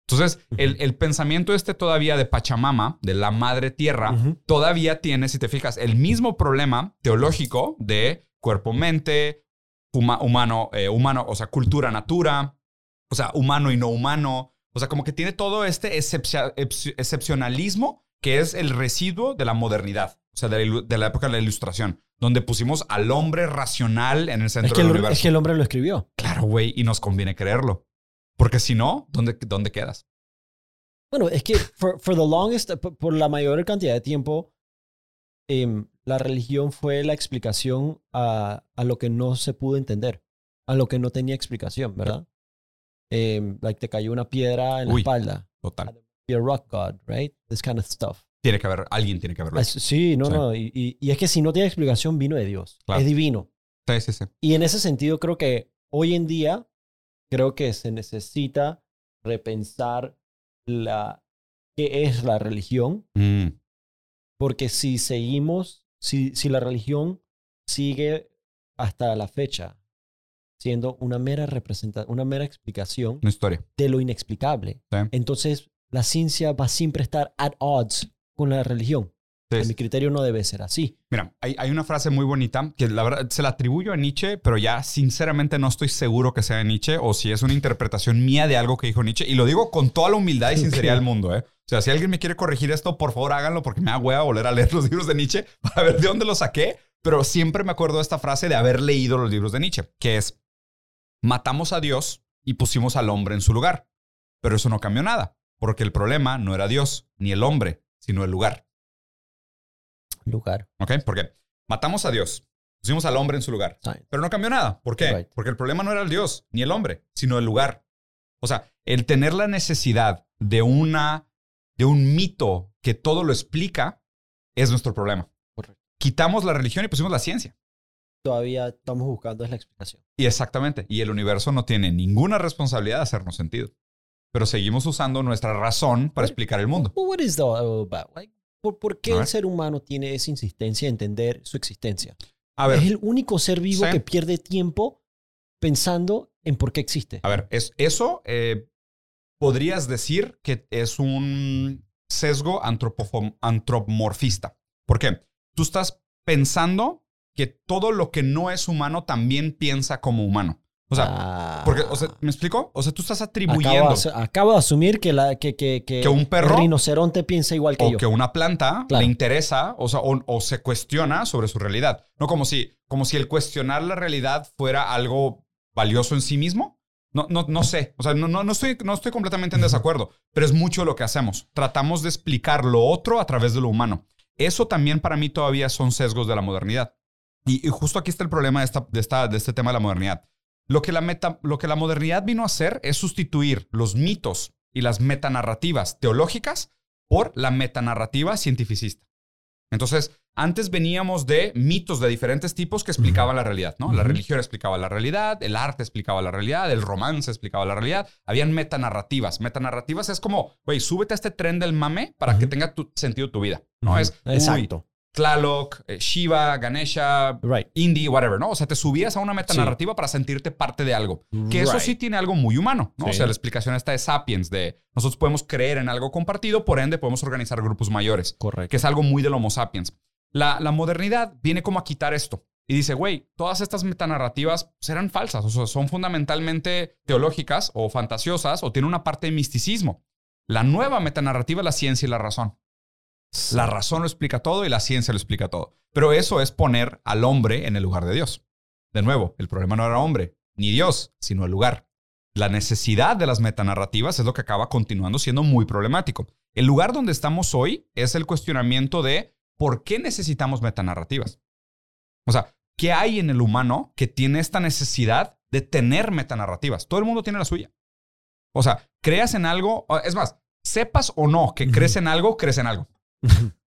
A: Entonces, el, el pensamiento este todavía de Pachamama, de la madre tierra, todavía tiene, si te fijas, el mismo problema teológico de cuerpo-mente, huma- humano, eh, humano, o sea, cultura-natura, o sea, humano y no humano, O sea, como que tiene todo este excepcia- ex- excepcionalismo que es el residuo de la modernidad. O sea, de la, ilu- de la época de la ilustración, donde pusimos al hombre racional en el centro
B: Es que,
A: del
B: el,
A: universo.
B: es que el hombre lo escribió.
A: Claro, güey, y nos conviene creerlo. Porque si no, ¿dónde, dónde quedas?
B: Bueno, es que for, for the longest, por, la mayor cantidad de tiempo, em, la religión fue la explicación a, a lo que no se pudo entender, a lo que no tenía explicación, ¿verdad? Em, like te cayó una piedra en la
A: Uy.
B: espalda.
A: Total.
B: Be a rock god, right? This kind of stuff.
A: Tiene que haber, alguien tiene que haberlo. Hecho.
B: sí, no,
A: Sí.
B: no. Y, y- y es que si no tiene explicación, vino de Dios.
A: Claro.
B: Es divino.
A: Sí, sí, sí.
B: Y en ese sentido, creo que hoy en día, creo que se necesita repensar la, qué es la religión,
A: Mm,
B: porque si seguimos, si, si la religión sigue hasta la fecha siendo una mera representación, una mera explicación
A: una historia.
B: de lo inexplicable,
A: Sí.
B: entonces la ciencia va siempre a estar at odds con la religión. A
A: sí.
B: mi criterio no debe ser así.
A: Mira, hay, hay una frase muy bonita que la verdad se la atribuyo a Nietzsche, pero ya sinceramente no estoy seguro que sea de Nietzsche o si es una interpretación mía de algo que dijo Nietzsche. Y lo digo con toda la humildad y sinceridad del mundo, ¿eh? O sea, si alguien me quiere corregir esto, por favor háganlo porque me da hueva volver a leer los libros de Nietzsche para ver de dónde lo saqué. Pero siempre me acuerdo de esta frase de haber leído los libros de Nietzsche, que es, matamos a Dios y pusimos al hombre en su lugar. Pero eso no cambió nada, porque el problema no era Dios ni el hombre, sino el lugar.
B: Lugar.
A: ¿Ok? Porque matamos a Dios, pusimos al hombre en su lugar, pero no cambió nada. ¿Por qué?
B: Right.
A: Porque el problema no era el Dios ni el hombre, sino el lugar. O sea, el tener la necesidad de una de un mito que todo lo explica es nuestro problema.
B: Correcto.
A: Quitamos la religión y pusimos la ciencia.
B: Todavía estamos buscando es la explicación.
A: Y exactamente. Y el universo no tiene ninguna responsabilidad de hacernos sentido. Pero seguimos usando nuestra razón para explicar el mundo.
B: What is all about? Like, ¿por, por qué el ser humano tiene esa insistencia en entender su existencia?
A: A ver,
B: es el único ser vivo
A: Sí.
B: que pierde tiempo pensando en por qué existe.
A: A ver, es, eso eh, podrías decir que es un sesgo antropomorfista. ¿Por qué? Tú estás pensando que todo lo que no es humano también piensa como humano. O sea,
B: Ah.
A: porque, o sea, ¿me explico? O sea, tú estás
B: acabo,
A: atribuyendo
B: asu- acabo de asumir que, la, que, que, que,
A: Que un perro-
B: rinoceronte piensa igual que
A: o
B: yo.
A: que una planta
B: Claro.
A: le interesa o, sea, o, o se cuestiona sobre su realidad. No como si, como si el cuestionar la realidad fuera algo valioso en sí mismo. No, no, no sé. O sea, no, no, no, estoy, no estoy completamente en desacuerdo, pero es mucho lo que hacemos. Tratamos de explicar lo otro a través de lo humano. Eso también para mí todavía son sesgos de la modernidad. Y, y justo aquí está el problema de, esta, de, esta, de este tema de la modernidad. Lo que la, meta, lo que la modernidad vino a hacer es sustituir los mitos y las metanarrativas teológicas por la metanarrativa cientificista. Entonces, antes veníamos de mitos de diferentes tipos que explicaban la realidad, ¿no? La religión explicaba la realidad, el arte explicaba la realidad, el romance explicaba la realidad. Habían metanarrativas. Metanarrativas es como, güey, súbete a este tren del mame para que tenga tu, sentido tu vida, ¿no? Es,
B: Exacto.
A: Tlaloc, eh, Shiva, Ganesha,
B: Right.
A: Indie, whatever, ¿no? O sea, te subías a una metanarrativa para sentirte parte de algo. Que eso sí tiene algo muy humano, ¿no? O sea, la explicación esta de Sapiens, de nosotros podemos creer en algo compartido, por ende podemos organizar grupos mayores,
B: Correcto.
A: que es algo muy del Homo sapiens. La, la modernidad viene como a quitar esto y dice, güey, todas estas metanarrativas serán falsas, o sea, son fundamentalmente teológicas o fantasiosas o tienen una parte de misticismo. La nueva metanarrativa es la ciencia y la razón. La razón lo explica todo y la ciencia lo explica todo. Pero eso es poner al hombre en el lugar de Dios. De nuevo, el problema no era hombre, ni Dios, sino el lugar. La necesidad de las metanarrativas es lo que acaba continuando siendo muy problemático. El lugar donde estamos hoy es el cuestionamiento de por qué necesitamos metanarrativas. O sea, ¿qué hay en el humano que tiene esta necesidad de tener metanarrativas? Todo el mundo tiene la suya. O sea, creas en algo, es más, sepas o no que crees en algo, crees en algo.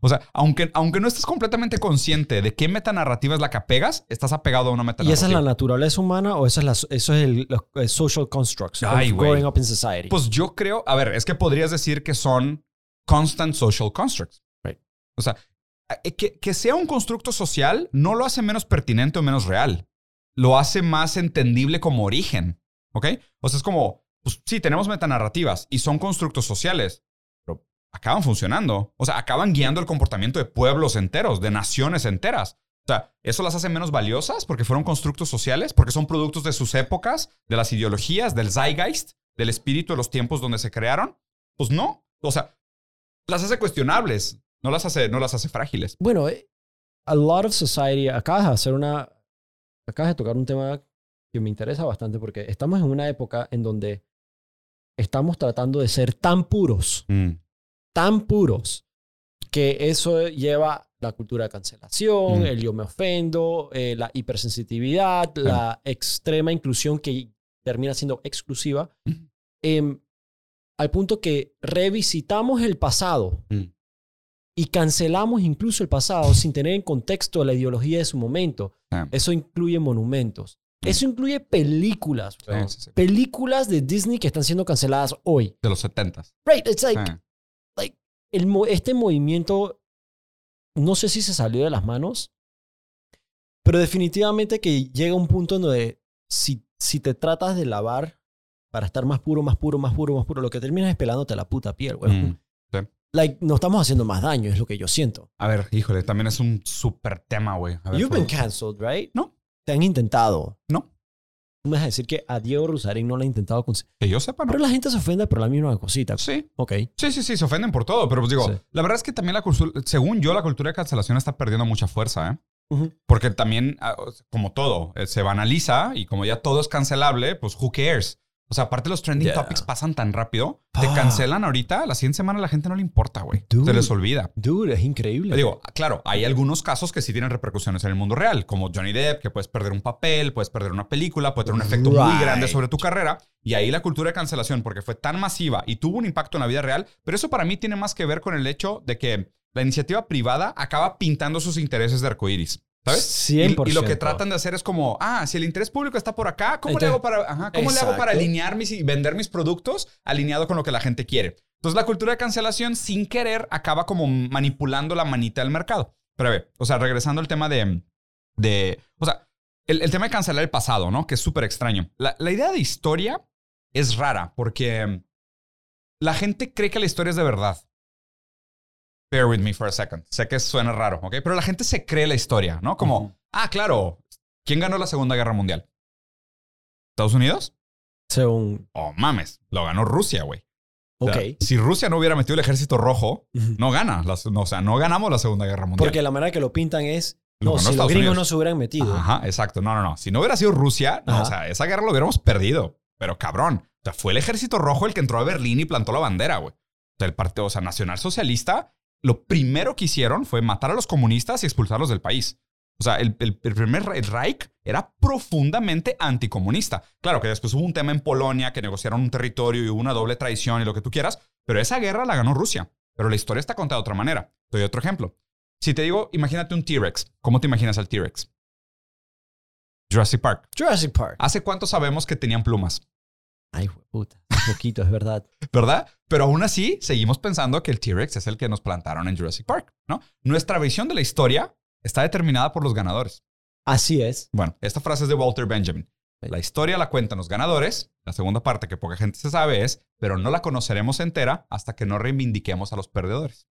A: O sea, aunque, aunque no estés completamente consciente de qué metanarrativa es la que apegas, estás apegado a una
B: ¿Y
A: metanarrativa.
B: esa es la naturaleza humana o esa es la, eso es el social constructs of
A: Ay, güey.
B: growing up in society?
A: Pues yo creo, a ver, es que podrías decir que son constant social constructs.
B: Right.
A: O sea, eh, que, que sea un constructo social no lo hace menos pertinente o menos real. Lo hace más entendible como origen. ¿Ok? O sea, es como, pues sí, tenemos metanarrativas y son constructos sociales, acaban funcionando. O sea, acaban guiando el comportamiento de pueblos enteros, de naciones enteras. O sea, ¿eso las hace menos valiosas porque fueron constructos sociales? Porque son productos de sus épocas, de las ideologías, del zeitgeist. del espíritu de los tiempos donde se crearon? Pues no. O sea, las hace cuestionables, no las hace, no las hace frágiles.
B: Bueno, eh, a lot of society, acabas de hacer una, acabas de tocar un tema que me interesa bastante porque estamos en una época en donde estamos tratando de ser tan puros,
A: Mm,
B: tan puros, que eso lleva la cultura de cancelación,
A: Mm.
B: el yo me ofendo, eh, la hipersensitividad, la extrema inclusión que termina siendo exclusiva,
A: Mm.
B: al punto que revisitamos el pasado
A: Mm.
B: y cancelamos incluso el pasado sin tener en contexto la ideología de su momento.
A: Ah.
B: Eso incluye monumentos.
A: Mm.
B: Eso incluye películas.
A: Sí,
B: weón.
A: sí, sí.
B: Películas de Disney que están siendo canceladas hoy.
A: De los setentas.
B: Right, it's like,
A: Ah,
B: el, este movimiento, no sé si se salió de las manos, pero definitivamente que llega un punto en donde si, si te tratas de lavar para estar más puro, más puro, más puro, más puro, lo que terminas es pelándote la puta piel, güey.
A: Mm.
B: Like, no estamos haciendo más daño, es lo que yo siento.
A: A ver, híjole, también es un súper tema, güey.
B: You've been cancelled, right?
A: No.
B: Te han intentado.
A: No.
B: Tú me vas a decir que a Diego Rusarín no lo ha intentado con...
A: Que yo sepa, ¿no?
B: Pero la gente se ofende por la misma cosita.
A: Sí,
B: Ok.
A: sí, sí, sí, se ofenden por todo. Pero pues digo,
B: Sí.
A: la verdad es que también la cultura, según yo, la cultura de cancelación está perdiendo mucha fuerza, ¿eh? Porque también, ah, como todo, eh, se banaliza y como ya todo es cancelable, pues who cares? O sea, aparte los trending
B: Yeah.
A: topics pasan tan rápido, te cancelan ahorita, la siguiente semana a la gente no le importa, güey. Se les olvida.
B: Dude, es increíble.
A: Digo, claro, hay algunos casos que sí tienen repercusiones en el mundo real, como Johnny Depp, que puedes perder un papel, puedes perder una película, puede tener un efecto muy grande sobre tu carrera. Y ahí la cultura de cancelación, porque fue tan masiva y tuvo un impacto en la vida real, pero eso para mí tiene más que ver con el hecho de que la iniciativa privada acaba pintando sus intereses de arcoíris. ¿Sabes? Y-
B: 100%.
A: Y, lo que tratan de hacer es como, ah, si el interés público está por acá, ¿cómo, le, hago para, ajá, ¿cómo le hago para
B: Exacto.
A: alinear mis y vender mis productos alineado con lo que la gente quiere? Entonces la cultura de cancelación sin querer acaba como manipulando la manita del mercado. Pero a ver, o sea, regresando al tema de, de o sea, el, el tema de cancelar el pasado, ¿no? Que es súper extraño. La, la idea de historia es rara porque la gente cree que la historia es de verdad. Bear with me for a second. Sé que suena raro, ¿ok? Pero la gente se cree la historia, ¿no? Como, ah, claro, ¿quién ganó la Segunda Guerra Mundial? ¿Estados Unidos?
B: Según...
A: Oh, mames, lo ganó Rusia, güey. O
B: Ok.
A: sea, si Rusia no hubiera metido el ejército rojo, no gana. no, o sea, no ganamos la Segunda Guerra Mundial.
B: Porque la manera que lo pintan es...
A: Lo
B: No, si los gringos
A: Unidos.
B: no se hubieran metido.
A: Ajá, exacto. No, no, no. Si no hubiera sido Rusia, no, o sea, esa guerra lo hubiéramos perdido. Pero cabrón. O sea, fue el ejército rojo el que entró a Berlín y plantó la bandera, güey. O sea, el partido, o sea, nacionalsocialista, lo primero que hicieron fue matar a los comunistas y expulsarlos del país. O sea, el, el- el primer Re- Reich era profundamente anticomunista. Claro que después hubo un tema en Polonia que negociaron un territorio y hubo una doble traición y lo que tú quieras, pero esa guerra la ganó Rusia. Pero la historia está contada de otra manera. Te doy otro ejemplo. Si te digo, imagínate un T-Rex. ¿Cómo te imaginas al T-Rex? Jurassic Park.
B: Jurassic Park.
A: ¿Hace cuánto sabemos que tenían plumas?
B: Ay, puta. Un poquito, es verdad.
A: ¿Verdad? Pero aún así, seguimos pensando que el T-Rex es el que nos plantaron en Jurassic Park, ¿no? Nuestra visión de la historia está determinada por los ganadores.
B: Así es.
A: Bueno, esta frase es de Walter Benjamin. La historia la cuentan los ganadores. La segunda parte que poca gente se sabe es, pero no la conoceremos entera hasta que no reivindiquemos a los perdedores.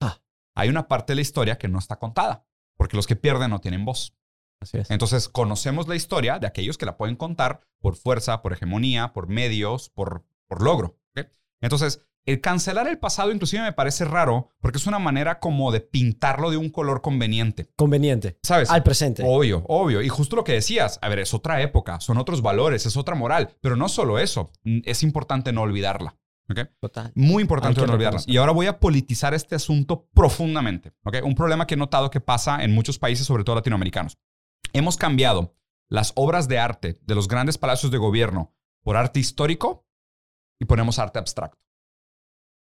B: Ah.
A: Hay una parte de la historia que no está contada, porque los que pierden no tienen voz.
B: Así es.
A: Entonces, conocemos la historia de aquellos que la pueden contar por fuerza, por hegemonía, por medios, por, por logro. ¿ok? Entonces, el cancelar el pasado inclusive me parece raro porque es una manera como de pintarlo de un color conveniente.
B: Conveniente.
A: ¿Sabes?
B: Al presente.
A: Obvio, obvio. Y justo lo que decías, a ver, es otra época, son otros valores, es otra moral, pero no solo eso, es importante no olvidarla. ¿ok?
B: Total.
A: Muy importante no olvidarla. Y ahora voy a politizar este asunto profundamente. ¿ok? Un problema que he notado que pasa en muchos países, sobre todo latinoamericanos. Hemos cambiado las obras de arte de los grandes palacios de gobierno por arte histórico y ponemos arte abstracto.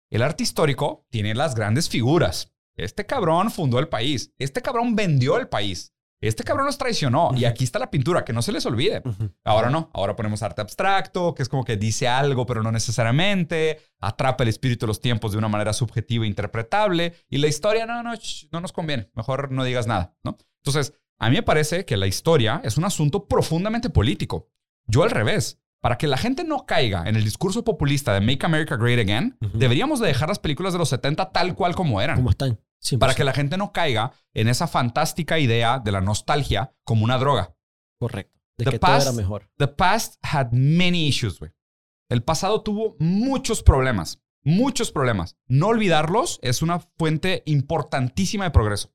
A: El arte histórico tiene las grandes figuras. Este cabrón fundó el país. Este cabrón vendió el país. Este cabrón nos traicionó. Y aquí está la pintura, que no se les olvide. Ahora no, ahora ponemos arte abstracto, que es como que dice algo, pero no necesariamente, atrapa el espíritu de los tiempos de una manera subjetiva e interpretable, y la historia no, no, no nos conviene, mejor no digas nada, ¿no? Entonces, a mí me parece que la historia es un asunto profundamente político. Yo al revés, para que la gente no caiga en el discurso populista de Make America Great Again, deberíamos de dejar las películas de los 70 tal cual como eran.
B: ¿Cómo están? 100%.
A: Para que la gente no caiga en esa fantástica idea de la nostalgia como una droga.
B: Correcto. De
A: The
B: que todo
A: past-
B: era mejor.
A: The past had many issues, güey. El pasado tuvo muchos problemas, muchos problemas. No olvidarlos es una fuente importantísima de progreso.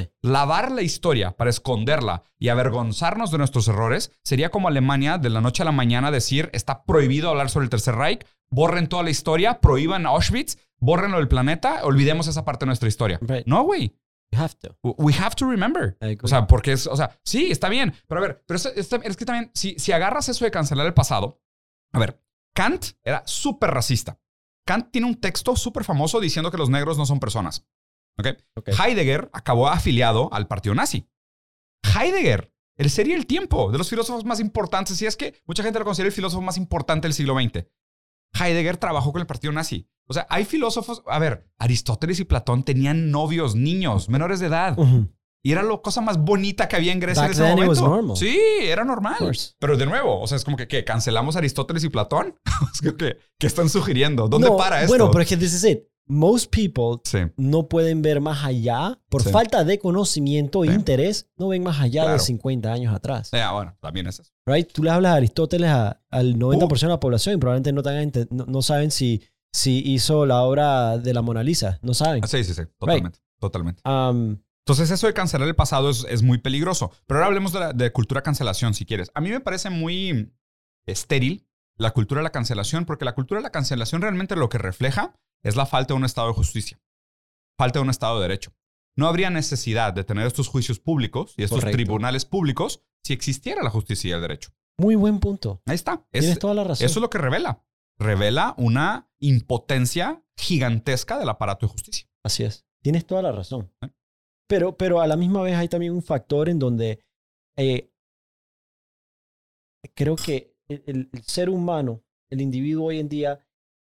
B: Sí.
A: Lavar la historia para esconderla y avergonzarnos de nuestros errores sería como Alemania de la noche a la mañana decir está prohibido hablar sobre el Tercer Reich, borren toda la historia, prohíban Auschwitz, borrenlo del planeta, olvidemos esa parte de nuestra historia.
B: Right.
A: No, güey.
B: You have to.
A: We have to remember. O sea, porque es, o sea, sí, está bien. Pero a ver, pero es, es- es que también, si, si agarras eso de cancelar el pasado, a ver, Kant era súper racista. Kant tiene un texto súper famoso diciendo que los negros no son personas. ¿Ok?
B: Ok.
A: Heidegger acabó afiliado al partido nazi. Heidegger, el sería el tiempo de los filósofos más importantes, y es que mucha gente lo considera el filósofo más importante del siglo XX. Heidegger trabajó con el partido nazi. O sea, hay filósofos, a ver, Aristóteles y Platón tenían novios, niños, menores de edad.
B: Ujú.
A: Y era la cosa más bonita que había en Grecia
B: Back
A: en ese
B: then it was
A: momento.
B: normal.
A: Sí, era normal. Pero de nuevo, o sea, es como que ¿qué? cancelamos Aristóteles y Platón. Es que, ¿qué, qué están sugiriendo? ¿Dónde
B: No,
A: para esto?
B: Bueno, pero es que this is it. Most people
A: Sí,
B: no pueden ver más allá por
A: Sí.
B: falta de conocimiento e
A: Sí.
B: interés. No ven más allá
A: Claro.
B: de 50 años atrás.
A: Ya, bueno, también es eso.
B: Right? Tú le hablas a Aristóteles a- al 90%
A: Uh.
B: de la población y probablemente no, tengan ente- no, no saben si, si hizo la obra de la Mona Lisa. No saben.
A: Ah, Sí, sí, sí, totalmente, totalmente.
B: Um,
A: Entonces, eso de cancelar el pasado es, es muy peligroso. Pero ahora hablemos de, la, de cultura cancelación, si quieres. A mí me parece muy estéril la cultura de la cancelación, porque la cultura de la cancelación realmente lo que refleja es la falta de un Estado de justicia, falta de un Estado de derecho. No habría necesidad de tener estos juicios públicos y estos
B: Correcto.
A: tribunales públicos si existiera la justicia y el derecho.
B: muy buen punto.
A: Ahí está. Es-
B: Tienes toda la razón.
A: eso es lo que revela. Revela una impotencia gigantesca del aparato de justicia.
B: Así es. Tienes toda la razón.
A: ¿Eh?
B: Pero, pero a la misma vez hay también un factor en donde eh, creo que el, el- el ser humano, el individuo hoy en día,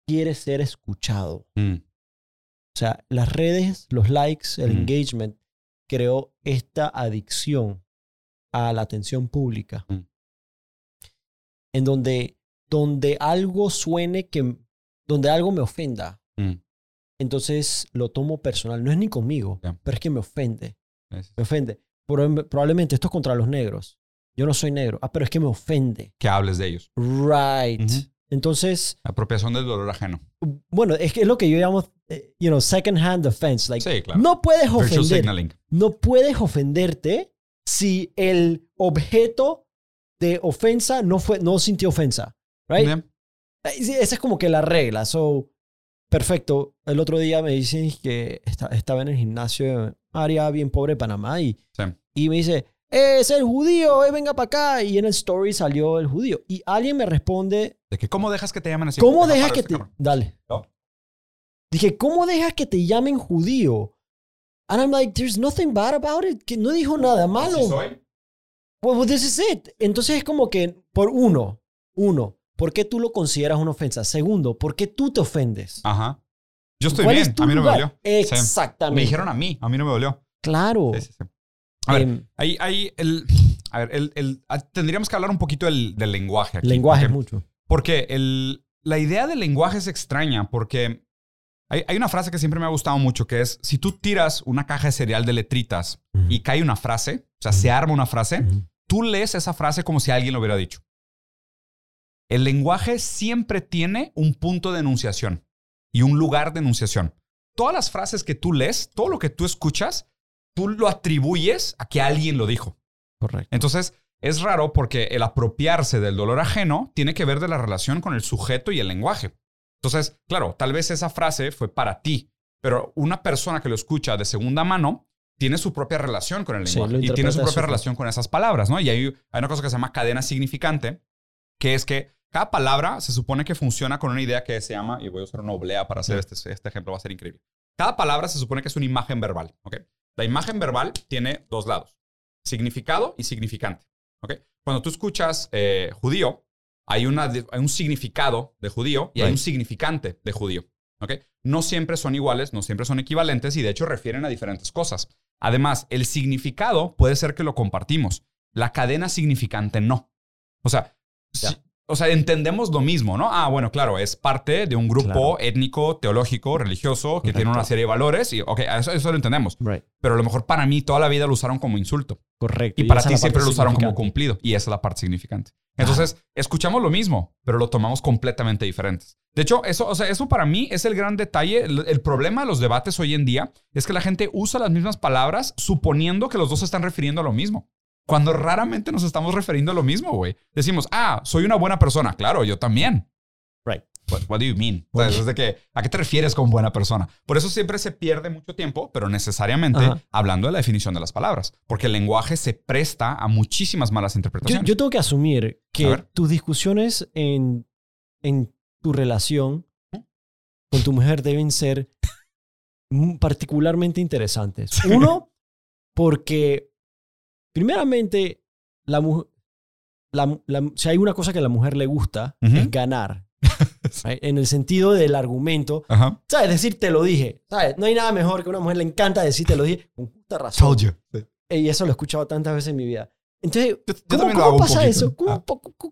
B: quiere ser escuchado. O sea, las redes, los likes, el
A: Mm.
B: engagement, creó esta adicción a la atención pública.
A: Mm.
B: En donde, donde algo suene que, donde algo me ofenda,
A: Mm.
B: entonces lo tomo personal. No es ni conmigo, pero es que me ofende.
A: Es-
B: Me ofende. Prob- Probablemente esto es contra los negros. Yo no soy negro. Ah, pero es que me ofende.
A: Que hables de ellos.
B: Right. Entonces,
A: Apropiación del dolor ajeno.
B: bueno, es que es lo que yo llamo, eh, you know, second hand offense. Like,
A: Sí, claro.
B: no puedes ofender. No puedes ofenderte si el objeto de ofensa no fue, no sintió ofensa. Right?
A: Bien.
B: Eh, Esa es como que la regla. So, perfecto. El otro día me dicen que esta- estaba en el gimnasio, área bien pobre de Panamá, y,
A: Sí.
B: y me dice, "Eh, es el judío, eh, venga para acá. Y en el story salió el judío. Y alguien me responde,
A: De que, ¿Cómo dejas que te llamen así?
B: ¿cómo
A: Deja
B: dejas que te...
A: cabrón.
B: Dale.
A: No.
B: Dije, ¿cómo dejas que te llamen judío? And I'm like, there's nothing bad about it. Que no dijo nada malo.
A: Así soy.
B: Well, well, this is it. Entonces es como que, por uno, uno, ¿por qué tú lo consideras una ofensa? Segundo, ¿por qué tú te ofendes?
A: Ajá. Yo estoy
B: ¿Cuál
A: bien.
B: es
A: A mí no me
B: lugar?
A: dolió. Sí.
B: Exactamente.
A: Me dijeron a mí. A mí no me dolió.
B: Claro.
A: Sí, sí, A ver,
B: Em,
A: ahí, ahí el, a ver, el, el- ah, tendríamos que hablar un poquito del, del lenguaje aquí.
B: lenguaje
A: porque,
B: mucho.
A: porque el, la idea del lenguaje es extraña porque hay, hay una frase que siempre me ha gustado mucho que es, si tú tiras una caja de cereal de letritas y cae una frase, o sea, se arma una frase, tú lees esa frase como si alguien lo hubiera dicho. El lenguaje siempre tiene un punto de enunciación y un lugar de enunciación. Todas las frases que tú lees, todo lo que tú escuchas, tú lo atribuyes a que alguien lo dijo.
B: Correcto.
A: Entonces, es raro porque el apropiarse del dolor ajeno tiene que ver de la relación con el sujeto y el lenguaje. Entonces, claro, tal vez esa frase fue para ti, pero una persona que lo escucha de segunda mano tiene su propia relación con el lenguaje y tiene su propia relación con esas palabras, ¿no? Y hay, hay una cosa que se llama cadena significante, que es que cada palabra se supone que funciona con una idea que se llama, y voy a usar una oblea para hacer este, este ejemplo, va a ser increíble. Cada palabra se supone que es una imagen verbal, ¿ok? La imagen verbal tiene dos lados, significado y significante, ¿ok? Cuando tú escuchas eh, judío, hay, una, hay un significado de judío y hay un significante de judío, ¿ok? No siempre son iguales, no siempre son equivalentes y de hecho refieren a diferentes cosas. Además, el significado puede ser que lo compartimos, la cadena significante no. O sea, si- o sea, entendemos lo mismo, ¿no? Ah, bueno, claro, es parte de un grupo étnico, teológico, religioso, que tiene una serie de valores y, ok, eso, eso lo entendemos. Pero a lo mejor para mí toda la vida lo usaron como insulto.
B: Correcto.
A: Y, para ti siempre lo usaron como cumplido. Y esa es la parte significante. Entonces, escuchamos lo mismo, pero lo tomamos completamente diferentes. De hecho, eso, o sea, eso para mí es el gran detalle. El, problema de los debates hoy en día es que la gente usa las mismas palabras suponiendo que los dos se están refiriendo a lo mismo. Cuando raramente nos estamos refiriendo a lo mismo, güey. Decimos, ah, soy una buena persona. Claro, yo también.
B: Right.
A: What, do you mean? de que, ¿A qué te refieres con buena persona? Por eso siempre se pierde mucho tiempo, pero necesariamente hablando de la definición de las palabras, porque el lenguaje se presta a muchísimas malas interpretaciones.
B: Yo, tengo que asumir que tus discusiones en, en tu relación con tu mujer deben ser particularmente interesantes. Uno, porque primeramente, la, si hay una cosa que a la mujer le gusta, es ganar. En el sentido del argumento. ¿Sabes? Decir, te lo dije. ¿Sabes? No hay nada mejor que a una mujer le encanta decir, te lo dije con justa razón. Y eso lo he escuchado tantas veces en mi vida. Entonces, ¿cómo, pasa eso? Ah.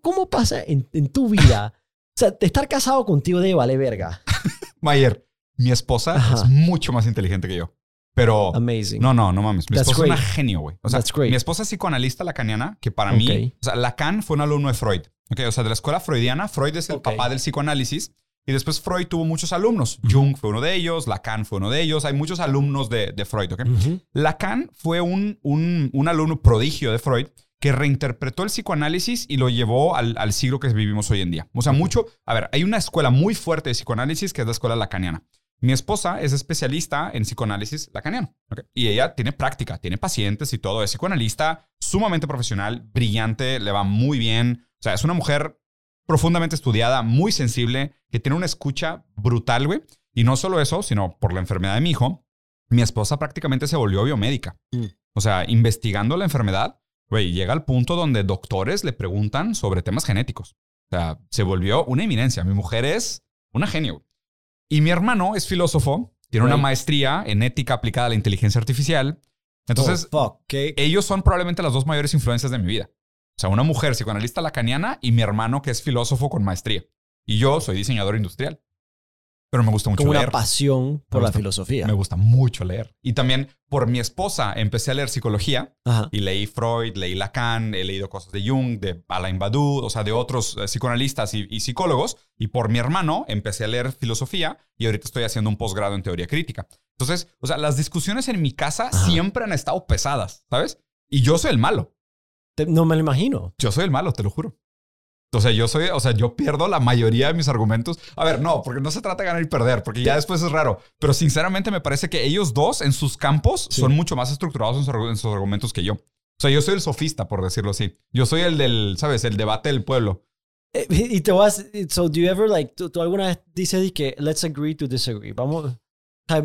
B: ¿Cómo, pasa en, tu vida? o sea, estar casado contigo de vale verga.
A: Mayer, mi esposa es mucho más inteligente que yo. Pero.
B: Amazing.
A: No, no, no mames. Mi esposa es una genio, güey. O sea, mi esposa es psicoanalista lacaniana, que para mí. O sea, Lacan fue un alumno de Freud. Okay, o sea, de la escuela freudiana, Freud es el papá del psicoanálisis. Y después Freud tuvo muchos alumnos. Jung fue uno de ellos, Lacan fue uno de ellos. Hay muchos alumnos de, de Freud. ¿okay? Lacan fue un, un, un, alumno prodigio de Freud que reinterpretó el psicoanálisis y lo llevó al, al, siglo que vivimos hoy en día. O sea, mucho. A ver, hay una escuela muy fuerte de psicoanálisis que es la escuela lacaniana. Mi esposa es especialista en psicoanálisis lacaniano. Y ella tiene práctica, tiene pacientes y todo. Es psicoanalista sumamente profesional, brillante, le va muy bien. O sea, es una mujer profundamente estudiada, muy sensible, que tiene una escucha brutal, güey. Y no solo eso, sino por la enfermedad de mi hijo, mi esposa prácticamente se volvió biomédica. Mm. O sea, investigando la enfermedad, güey, llega al punto donde doctores le preguntan sobre temas genéticos. O sea, se volvió una eminencia. Mi mujer es una genio. Y mi hermano es filósofo, tiene una maestría en ética aplicada a la inteligencia artificial. Entonces,
B: oh,
A: ellos son probablemente las dos mayores influencias de mi vida. O sea, una mujer psicoanalista lacaniana y mi hermano que es filósofo con maestría. Y yo soy diseñador industrial. Pero me gusta mucho leer.
B: una pasión por la filosofía.
A: Me gusta mucho leer. Y también por mi esposa empecé a leer psicología y leí Freud, leí Lacan, he leído cosas de Jung, de Alain Badu, o sea, de otros eh, psicoanalistas y, psicólogos. Y por mi hermano empecé a leer filosofía y ahorita estoy haciendo un posgrado en teoría crítica. Entonces, o sea, las discusiones en mi casa siempre han estado pesadas, ¿sabes? Y yo soy el malo.
B: no me lo imagino.
A: Yo soy el malo, te lo juro. O sea, yo soy, o sea, yo pierdo la mayoría de mis argumentos. A ver, no, porque no se trata de ganar y perder, porque ya después es raro. Pero sinceramente me parece que ellos dos en sus campos son mucho más estructurados en sus, argumentos que yo. O sea, yo soy el sofista, por decirlo así. Yo soy el del, ¿sabes? El debate del pueblo.
B: Eh, y te vas, so do you ever like, tú, alguna vez dices que let's agree to disagree? Vamos,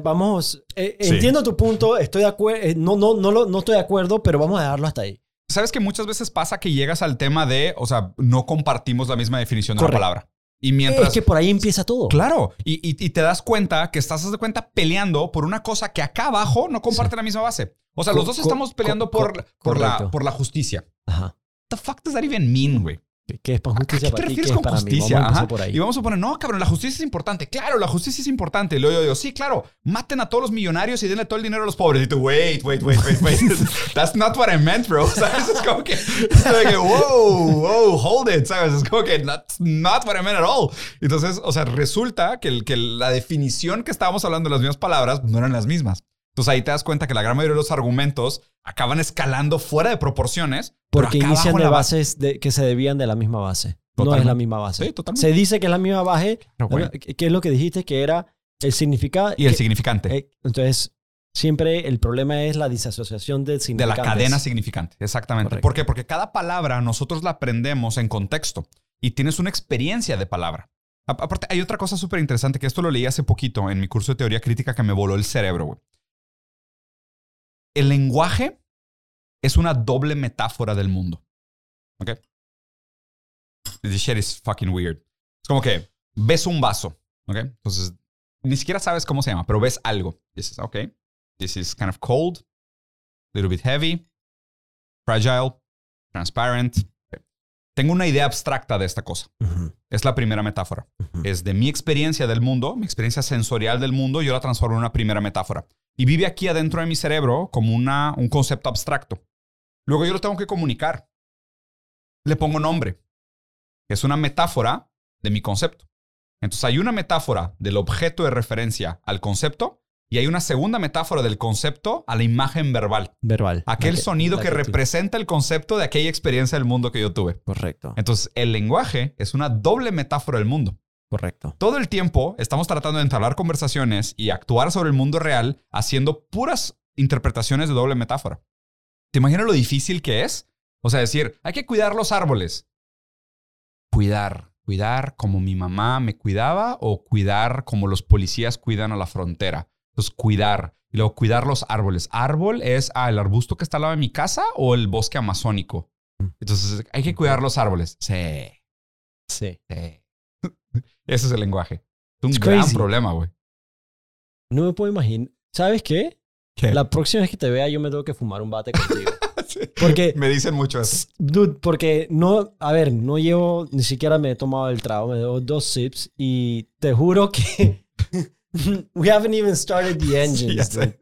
B: vamos, eh, entiendo tu punto, estoy de acuerdo, eh, no, no, no, no estoy de acuerdo, pero vamos a dejarlo hasta ahí.
A: Sabes que muchas veces pasa que llegas al tema de, o sea, no compartimos la misma definición de la palabra. Y mientras.
B: Es que por ahí empieza todo.
A: Claro. Y, y, te das cuenta que estás de cuenta peleando por una cosa que acá abajo no comparte la misma base. O sea, los dos estamos peleando por, por, la, por la justicia.
B: Ajá.
A: What the fuck does that even mean, güey?
B: ¿Qué es para justicia?
A: ¿A qué te refieres con justicia? Y vamos a poner, no, cabrón, la justicia es importante. Claro, la justicia es importante. Luego yo digo, sí, claro, maten a todos los millonarios y denle todo el dinero a los pobres. Y tú, wait, wait, wait, wait, wait. That's not what I meant, bro. ¿Sabes? Es como que, es que wow, wow, hold it. ¿Sabes? Es como que, that's not what I meant at all. Entonces, o sea, resulta que, el, que la definición que estábamos hablando de las mismas palabras no eran las mismas. Entonces ahí te das cuenta que la gran mayoría de los argumentos acaban escalando fuera de proporciones.
B: Porque inician de bases que se debían de la misma base. No es la misma base.
A: Sí, totalmente.
B: Se dice que es la misma base. ¿Qué es lo que dijiste? Que era el significado.
A: Y el significante.
B: Eh, entonces, siempre el problema es la disasociación del significante.
A: De la cadena significante, exactamente. ¿Por qué? Porque cada palabra nosotros la aprendemos en contexto y tienes una experiencia de palabra. Aparte, hay otra cosa súper interesante que esto lo leí hace poquito en mi curso de teoría crítica que me voló el cerebro, güey el lenguaje es una doble metáfora del mundo. ¿Ok? This shit is fucking weird. Es como que ves un vaso. ¿Ok? Entonces, ni siquiera sabes cómo se llama, pero ves algo. Dices, ok, this is kind of cold, a little bit heavy, fragile, transparent. Tengo una idea abstracta de esta cosa. Es la primera metáfora. Es de mi experiencia del mundo, mi experiencia sensorial del mundo, yo la transformo en una primera metáfora. Y vive aquí adentro de mi cerebro como una, un concepto abstracto. Luego yo lo tengo que comunicar. Le pongo nombre. Es una metáfora de mi concepto. Entonces hay una metáfora del objeto de referencia al concepto y hay una segunda metáfora del concepto a la imagen verbal.
B: Verbal.
A: Aquel sonido que representa el concepto de aquella experiencia del mundo que yo tuve.
B: Correcto.
A: Entonces el lenguaje es una doble metáfora del mundo.
B: Correcto.
A: Todo el tiempo estamos tratando de entablar conversaciones y actuar sobre el mundo real haciendo puras interpretaciones de doble metáfora. ¿Te imaginas lo difícil que es? O sea, decir, hay que cuidar los árboles. Cuidar, cuidar como mi mamá me cuidaba o cuidar como los policías cuidan a la frontera. Entonces, cuidar. Y luego, cuidar los árboles. Árbol es ah, el arbusto que está al lado de mi casa o el bosque amazónico. Entonces, hay que cuidar los árboles. Sí,
B: Sí.
A: sí. Ese es el lenguaje. Es un
B: It's
A: gran
B: crazy.
A: problema, güey.
B: No me puedo imaginar. ¿Sabes qué?
A: ¿Qué?
B: La próxima vez que te vea, yo me tengo que fumar un bate contigo.
A: Sí.
B: Porque,
A: Me dicen mucho eso.
B: dude, porque no, a ver, no llevo, ni siquiera me he tomado el trago, me llevo dos sips y te juro que we haven't even started the engines.
A: Sí.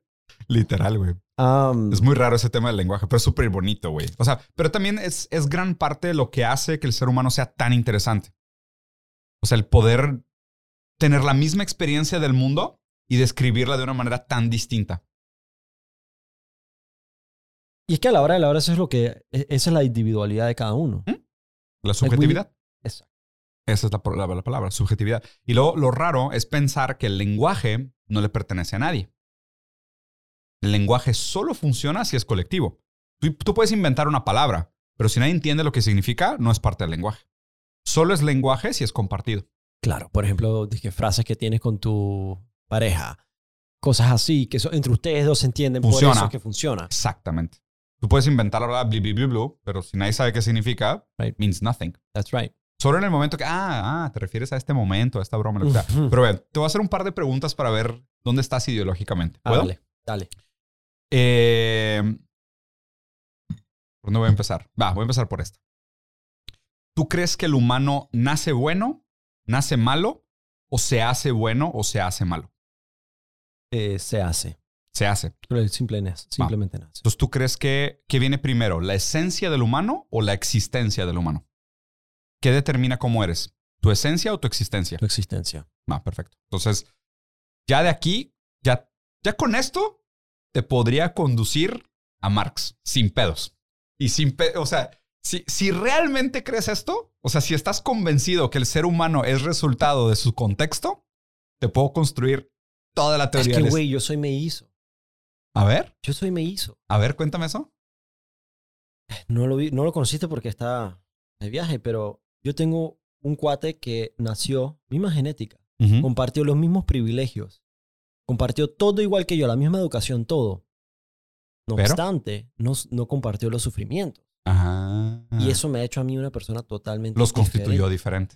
A: Literal, güey.
B: Um,
A: Es muy raro ese tema del lenguaje, pero es súper bonito, güey. O sea, pero también es, es gran parte de lo que hace que el ser humano sea tan interesante. O sea, el poder tener la misma experiencia del mundo y describirla de una manera tan distinta.
B: y es que a la hora de la hora eso es lo que, e- esa es la individualidad de cada uno.
A: La subjetividad.
B: Exacto.
A: Esa es la, la- la palabra, subjetividad. Y luego lo raro es pensar que el lenguaje no le pertenece a nadie. El lenguaje solo funciona si es colectivo. Tú, tú puedes inventar una palabra, pero si nadie entiende lo que significa, no es parte del lenguaje. Solo es lenguaje si es compartido.
B: Claro, por ejemplo, dije, frases que tienes con tu pareja, cosas así, que entre ustedes dos se entienden, por
A: Funciona.
B: eso es que funciona.
A: Exactamente. Tú puedes inventar la verdad, bli, bli, bli, pero si nadie sabe qué significa,
B: Right.
A: means nothing.
B: That's right.
A: Solo en el momento que, ah, ah, te refieres a este momento, a esta broma, lo que sea. Pero vean, te voy a hacer un par de preguntas para ver dónde estás ideológicamente.
B: Ah, dale, dale.
A: Eh, ¿Por dónde voy a empezar? Va, voy a empezar por esta. ¿Tú crees que el humano nace bueno, nace malo, o se hace bueno o se hace malo?
B: Eh, se hace.
A: Se hace.
B: Pero simple simplemente nace.
A: Entonces, ¿tú crees que, que viene primero, la esencia del humano o la existencia del humano? ¿Qué determina cómo eres? ¿Tu esencia o tu existencia?
B: Tu existencia.
A: Ah, perfecto. Entonces, ya de aquí, ya, ya con esto, te podría conducir a Marx, sin pedos. Y sin pedos, o sea, si, si realmente crees esto, o sea, si estás convencido que el ser humano es resultado de su contexto, te puedo construir toda la
B: Es
A: teoría.
B: que,
A: del-
B: güey, yo soy mellizo.
A: a ver,
B: Yo soy mellizo.
A: a ver, cuéntame eso.
B: No lo, vi, no lo conociste porque está de viaje, pero yo tengo un cuate que nació, misma genética,
A: Ujú.
B: compartió los mismos privilegios, compartió todo igual que yo, la misma educación, todo. No
A: Pero-
B: obstante, no, no compartió los sufrimientos.
A: Ajá.
B: Y eso me ha hecho a mí una persona totalmente
A: los constituyó
B: diferente.
A: diferente.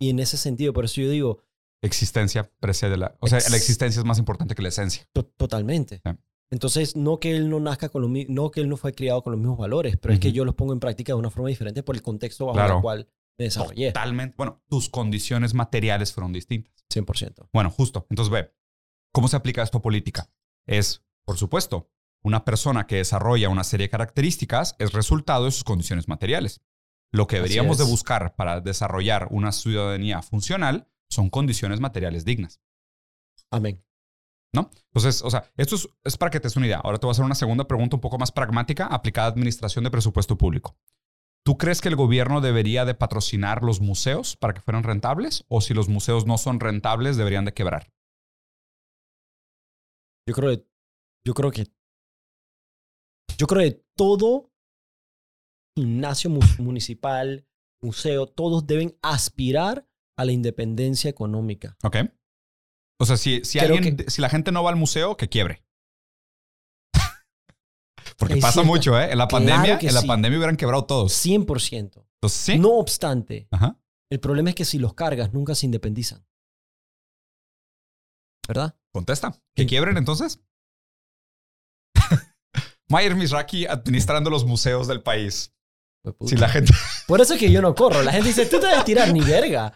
B: Y en ese sentido, por eso yo digo,
A: Existencia precede la. O sea,
B: Ex-
A: la existencia es más importante que la esencia.
B: to- totalmente.
A: Sí.
B: Entonces, no que él no nazca con los no que él no fue criado con los mismos valores, pero es que yo los pongo en práctica de una forma diferente por el contexto bajo
A: Claro.
B: el cual desarrollé.
A: Totalmente. Bueno, tus condiciones materiales fueron distintas.
B: 100%.
A: Bueno, justo. Entonces ve, ¿cómo se aplica esto a política? Es, por supuesto, una persona que desarrolla una serie de características es resultado de sus condiciones materiales. Lo que deberíamos de buscar para desarrollar una ciudadanía funcional son condiciones materiales dignas,
B: Amén.
A: ¿no? Entonces, o sea, esto es, es para que te des una idea. Ahora te voy a hacer una segunda pregunta un poco más pragmática aplicada a administración de presupuesto público. ¿Tú crees que el gobierno debería de patrocinar los museos para que fueran rentables? ¿O si los museos no son rentables, deberían de quebrar?
B: Yo creo que, yo creo que, yo creo que todo gimnasio mu- municipal, museo, todos deben aspirar a la independencia económica.
A: ¿Ok? O sea, si, si, alguien, si la gente no va al museo, que quiebre. Porque
B: Es
A: pasa
B: cierto.
A: mucho, ¿eh? En la
B: Claro
A: pandemia,
B: que
A: en la
B: sí.
A: pandemia hubieran quebrado todos.
B: 100%.
A: Entonces, sí.
B: No obstante,
A: Ajá.
B: el problema es que si los cargas, nunca se independizan. ¿Verdad?
A: Contesta. ¿Que
B: Sí.
A: quiebren entonces? Mayer Misraki administrando los museos del país. Si la gente...
B: Por eso es que yo no corro. La gente dice, tú te debes tirar ni verga.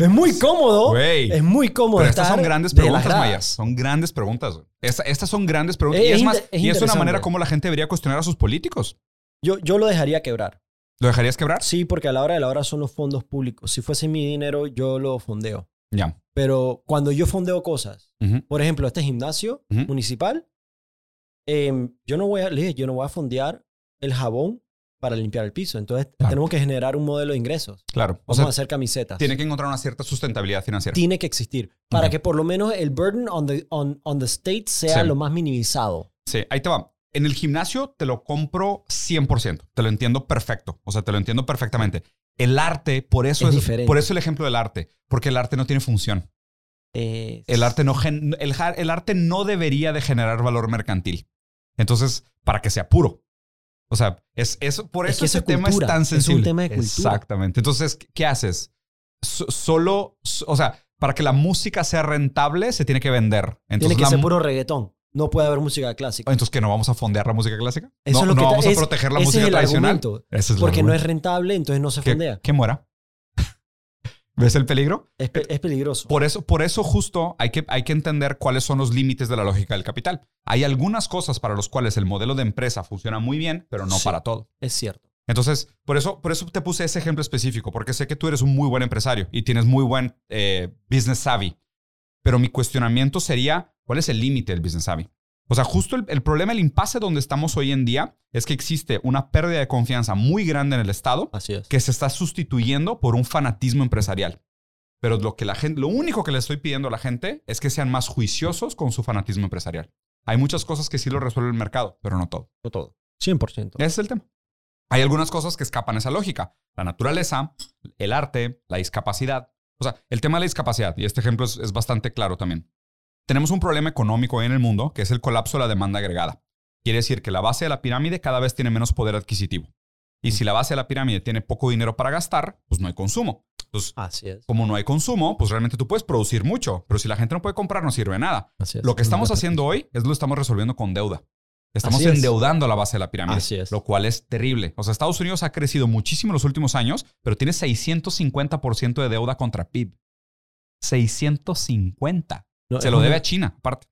B: Es muy cómodo.
A: Güey.
B: Es muy cómodo.
A: Pero estas son grandes preguntas. Mayas. Son grandes preguntas. Esta- estas son grandes preguntas.
B: Es
A: y es, más,
B: es
A: y es una manera como la gente debería cuestionar a sus políticos.
B: Yo, yo lo dejaría quebrar.
A: ¿Lo dejarías quebrar?
B: Sí, porque a la hora de la hora son los fondos públicos. Si fuese mi dinero, yo lo fondeo.
A: Ya.
B: Pero cuando yo fondeo cosas,
A: Ujú.
B: por ejemplo, este gimnasio
A: Ujú.
B: municipal, em, yo no voy a, yo no voy a fondear el jabón para limpiar el piso. Entonces
A: Claro.
B: tenemos que generar un modelo de ingresos.
A: Claro. O
B: Vamos
A: sea,
B: a hacer camisetas.
A: tiene que encontrar una cierta sustentabilidad financiera.
B: Tiene que existir para que por lo menos el burden on the, on, on the state sea
A: Sí.
B: lo más minimizado.
A: Sí, ahí te va. En el gimnasio te lo compro 100%. Te lo entiendo perfecto. O sea, te lo entiendo perfectamente. El arte, por eso
B: Es
A: es, por eso el ejemplo del arte, porque el arte no tiene función.
B: Eh,
A: El arte no gen- el, el arte no debería de generar valor mercantil. Entonces, para que sea puro. O sea, es, es por
B: Es
A: eso
B: que
A: ese
B: es
A: tema es tan
B: es un
A: sensible.
B: tema de cultura.
A: Exactamente. Entonces, ¿qué haces? So- solo, so- o sea, para que la música sea rentable, se tiene que vender. Entonces,
B: tiene que
A: la
B: ser puro reggaetón. No puede haber música clásica.
A: Entonces, ¿que no vamos a fondear la música clásica?
B: Eso
A: no,
B: es lo
A: no
B: que
A: vamos a proteger la música tradicional.
B: argumento.
A: Ese es el
B: Porque no es rentable, entonces no se
A: que,
B: fondea.
A: que muera. ¿Ves el peligro?
B: Es, pe- es peligroso.
A: Por eso, por eso justo hay que, hay que entender cuáles son los límites de la lógica del capital. Hay algunas cosas para las cuales el modelo de empresa funciona muy bien, pero no
B: Sí.
A: para todo.
B: Es cierto.
A: Entonces, por eso, por eso te puse ese ejemplo específico, porque sé que tú eres un muy buen empresario y tienes muy buen eh, business savvy. Pero mi cuestionamiento sería, ¿cuál es el límite del business savvy? O sea, justo el, el problema, el impasse donde estamos hoy en día es que existe una pérdida de confianza muy grande en el Estado
B: Así es.
A: que se está sustituyendo por un fanatismo empresarial. Pero lo que la gente, lo único que le estoy pidiendo a la gente es que sean más juiciosos con su fanatismo empresarial. Hay muchas cosas que sí lo resuelve el mercado, pero no todo.
B: No todo. 100%.
A: Ese es el tema. Hay algunas cosas que escapan a esa lógica. La naturaleza, el arte, la discapacidad. O sea, el tema de la discapacidad, y este ejemplo es, es bastante claro también. Tenemos un problema económico hoy en el mundo que es el colapso de la demanda agregada. Quiere decir que la base de la pirámide cada vez tiene menos poder adquisitivo. Y si la base de la pirámide tiene poco dinero para gastar, pues no hay consumo. Entonces,
B: Así es.
A: como no hay consumo, pues realmente tú puedes producir mucho, pero si la gente no puede comprar, no sirve de nada.
B: Así es.
A: Lo que estamos haciendo hoy es lo estamos resolviendo con deuda. Estamos
B: Así es.
A: endeudando la base de la pirámide,
B: Así es.
A: lo cual es terrible. O sea, Estados Unidos ha crecido muchísimo en los últimos años, pero tiene 650% de deuda contra PIB. 650.
B: No,
A: Se lo debe a China, aparte.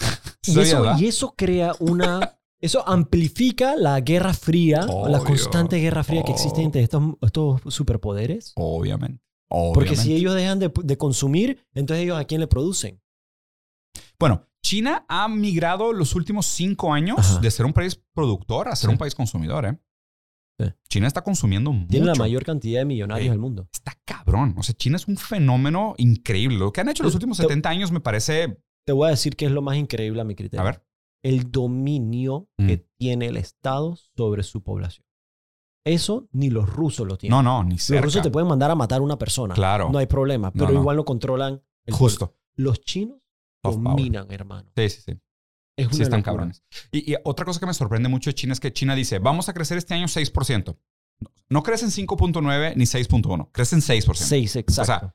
B: Y
A: ¿Sabías,
B: eso, y eso crea una. Eso amplifica la guerra fría, la constante guerra fría que existe entre estos, estos superpoderes.
A: Obviamente.
B: Porque si ellos dejan de, de consumir, entonces ellos a quién le producen.
A: Bueno, China ha migrado los últimos cinco años
B: Ajá.
A: de ser un país productor a ser
B: Sí.
A: un país consumidor, ¿eh?
B: Sí.
A: China está consumiendo mucho.
B: Tienen la mayor cantidad de millonarios
A: Sí.
B: del mundo.
A: Está cabrón. O sea, China es un fenómeno increíble. Lo que han hecho los
B: Te-
A: últimos
B: te-
A: 70 años me parece...
B: Te voy a decir que es lo más increíble a mi criterio.
A: A ver.
B: El dominio
A: Mm.
B: que tiene el Estado sobre su población. Eso ni los rusos lo tienen.
A: No, no, ni
B: los
A: cerca.
B: rusos te pueden mandar a matar a una persona.
A: Claro.
B: No hay problema. Pero
A: no.
B: igual no controlan el
A: Justo.
B: pueblo. Los chinos
A: Soft power.
B: dominan, hermano.
A: Sí, sí, sí.
B: Es
A: Sí están
B: locura.
A: cabrones. Y, y otra cosa que me sorprende mucho de China es que China dice, vamos a crecer este año 6%. No, no crecen 5.9 ni 6.1, crecen 6%.
B: Seis, exacto.
A: O sea-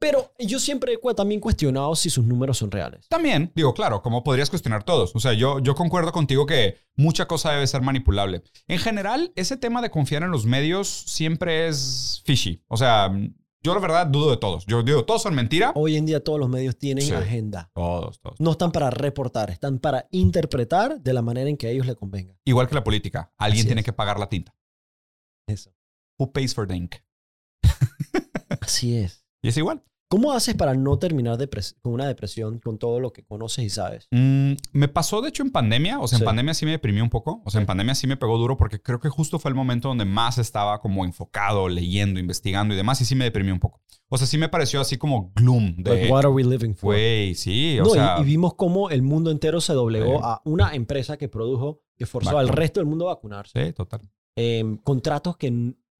B: pero yo siempre he también cuestionado si sus números son reales.
A: También, digo, claro, como podrías cuestionar todos. O sea, yo, yo concuerdo contigo que mucha cosa debe ser manipulable. En general, ese tema de confiar en los medios siempre es fishy. O sea, yo la verdad dudo de todos. Yo digo, todos son mentira.
B: Hoy en día todos los medios tienen
A: Sí.
B: agenda.
A: Todos, todos.
B: No están para reportar, están para interpretar de la manera en que a ellos les convenga.
A: Igual que la política. Alguien
B: Así
A: tiene
B: es.
A: que pagar la tinta.
B: Eso.
A: Who pays for the ink?
B: Así es.
A: Y es igual.
B: ¿Cómo haces para no terminar con una depresión con todo lo que conoces y sabes?
A: Mm, me pasó, de hecho, en pandemia. O sea, en
B: Sí.
A: pandemia sí me deprimí un poco. O sea, en pandemia sí me pegó duro porque creo que justo fue el momento donde más estaba como enfocado, leyendo, investigando y demás. Y sí me deprimí un poco. O sea, sí me pareció así como gloom
B: Like,
A: de...
B: what are we living for?
A: Güey, sí. O
B: No,
A: sea,
B: y, vimos cómo el mundo entero se doblegó a una empresa que produjo, que forzó al resto del mundo a vacunarse.
A: sí, total.
B: Em, contratos que...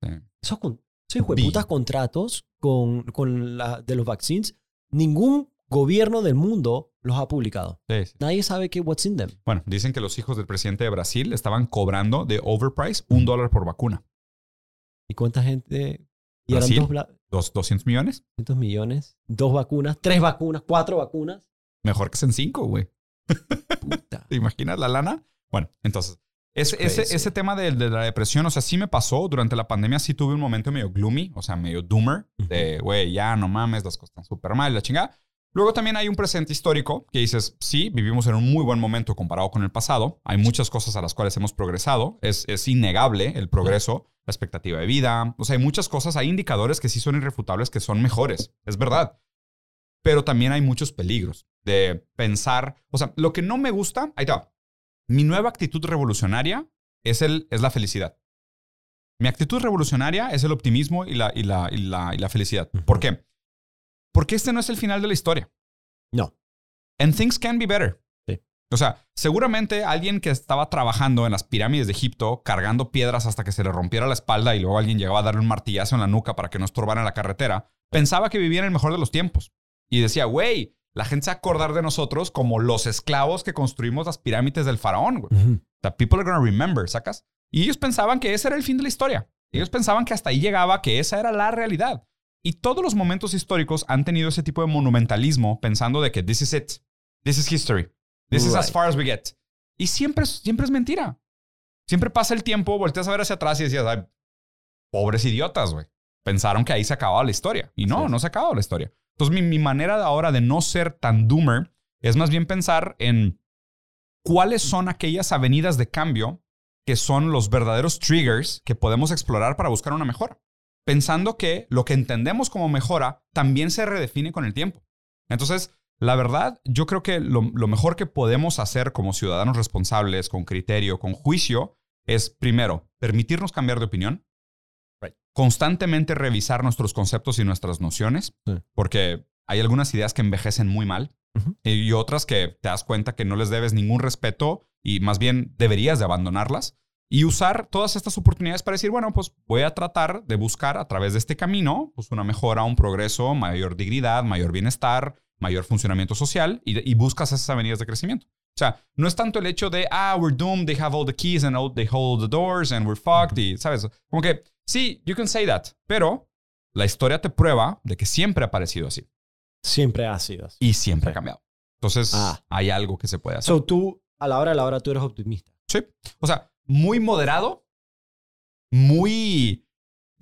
A: Sí.
B: Esos, con, hijueputas
A: Vi.
B: contratos con, con la, de los vaccines, ningún gobierno del mundo los ha publicado.
A: Sí, sí.
B: Nadie sabe qué what's in them.
A: Bueno, dicen que los hijos del presidente de Brasil estaban cobrando de overprice un dólar por vacuna.
B: ¿Y cuánta gente? Y eran
A: Brasil.
B: dos, bla-
A: Dos, 200 millones.
B: 200 millones, dos vacunas, tres vacunas, cuatro vacunas.
A: Mejor que sean cinco, güey.
B: Puta.
A: ¿Te imaginas la lana? Bueno, entonces, Es, ese, ese tema de, de la depresión, o sea, sí me pasó. Durante la pandemia sí tuve un momento medio gloomy, o sea, medio doomer, de, güey, ya no mames, las cosas están súper mal, la chingada. Luego también hay un presente histórico que dices, sí, vivimos en un muy buen momento comparado con el pasado. Hay muchas cosas a las cuales hemos progresado. Es, es innegable el progreso, la expectativa de vida. O sea, hay muchas cosas, hay indicadores que sí son irrefutables, que son mejores. Es verdad. Pero también hay muchos peligros de pensar. O sea, lo que no me gusta, ahí está. Mi nueva actitud revolucionaria es, el, es la felicidad. Mi actitud revolucionaria es el optimismo y la, y la, y la, y la felicidad. ¿Por qué? Porque este no es el final de la historia.
B: No.
A: And things can be better.
B: Sí.
A: O sea, seguramente alguien que estaba trabajando en las pirámides de Egipto, cargando piedras hasta que se le rompiera la espalda y luego alguien llegaba a darle un martillazo en la nuca para que no estorbara en la carretera, pensaba que vivía en el mejor de los tiempos. Y decía, güey, la gente se va a acordar de nosotros como los esclavos que construimos las pirámides del faraón, güey. People are gonna remember, ¿sacas? Y ellos pensaban que ese era el fin de la historia. Ellos pensaban que hasta ahí llegaba, que esa era la realidad. Y todos los momentos históricos han tenido ese tipo de monumentalismo pensando de que this is it. This is history. This is as far as we get. Y siempre, es- siempre es mentira. Siempre pasa el tiempo, volteas a ver hacia atrás y decías, ay, pobres idiotas, güey. Pensaron que ahí se acababa la historia. Y no,
B: Sí.
A: no se acababa la historia. Entonces, mi, mi manera de ahora de no ser tan doomer es más bien pensar en cuáles son aquellas avenidas de cambio que son los verdaderos triggers que podemos explorar para buscar una mejora. Pensando que lo que entendemos como mejora también se redefine con el tiempo. Entonces, la verdad, yo creo que lo, lo mejor que podemos hacer como ciudadanos responsables, con criterio, con juicio, es primero, permitirnos cambiar de opinión,
B: Right.
A: constantemente revisar nuestros conceptos y nuestras nociones,
B: Sí.
A: porque hay algunas ideas que envejecen muy mal
B: Ujú.
A: y otras que te das cuenta que no les debes ningún respeto y más bien deberías de abandonarlas y usar todas estas oportunidades para decir, bueno, pues voy a tratar de buscar a través de este camino pues una mejora, un progreso, mayor dignidad, mayor bienestar, mayor funcionamiento social y, y buscas esas avenidas de crecimiento. O sea, no es tanto el hecho de, ah, we're doomed, they have all the keys and all, they hold the doors and we're fucked y, ¿sabes? Como que, sí, you can say that, pero la historia te prueba de que siempre ha parecido así
B: Siempre ha sido así.
A: y siempre ha cambiado. Entonces,
B: Ah.
A: hay algo que se puede hacer.
B: So, tú, a la hora de la hora, tú eres optimista.
A: Sí. O sea, muy moderado, muy...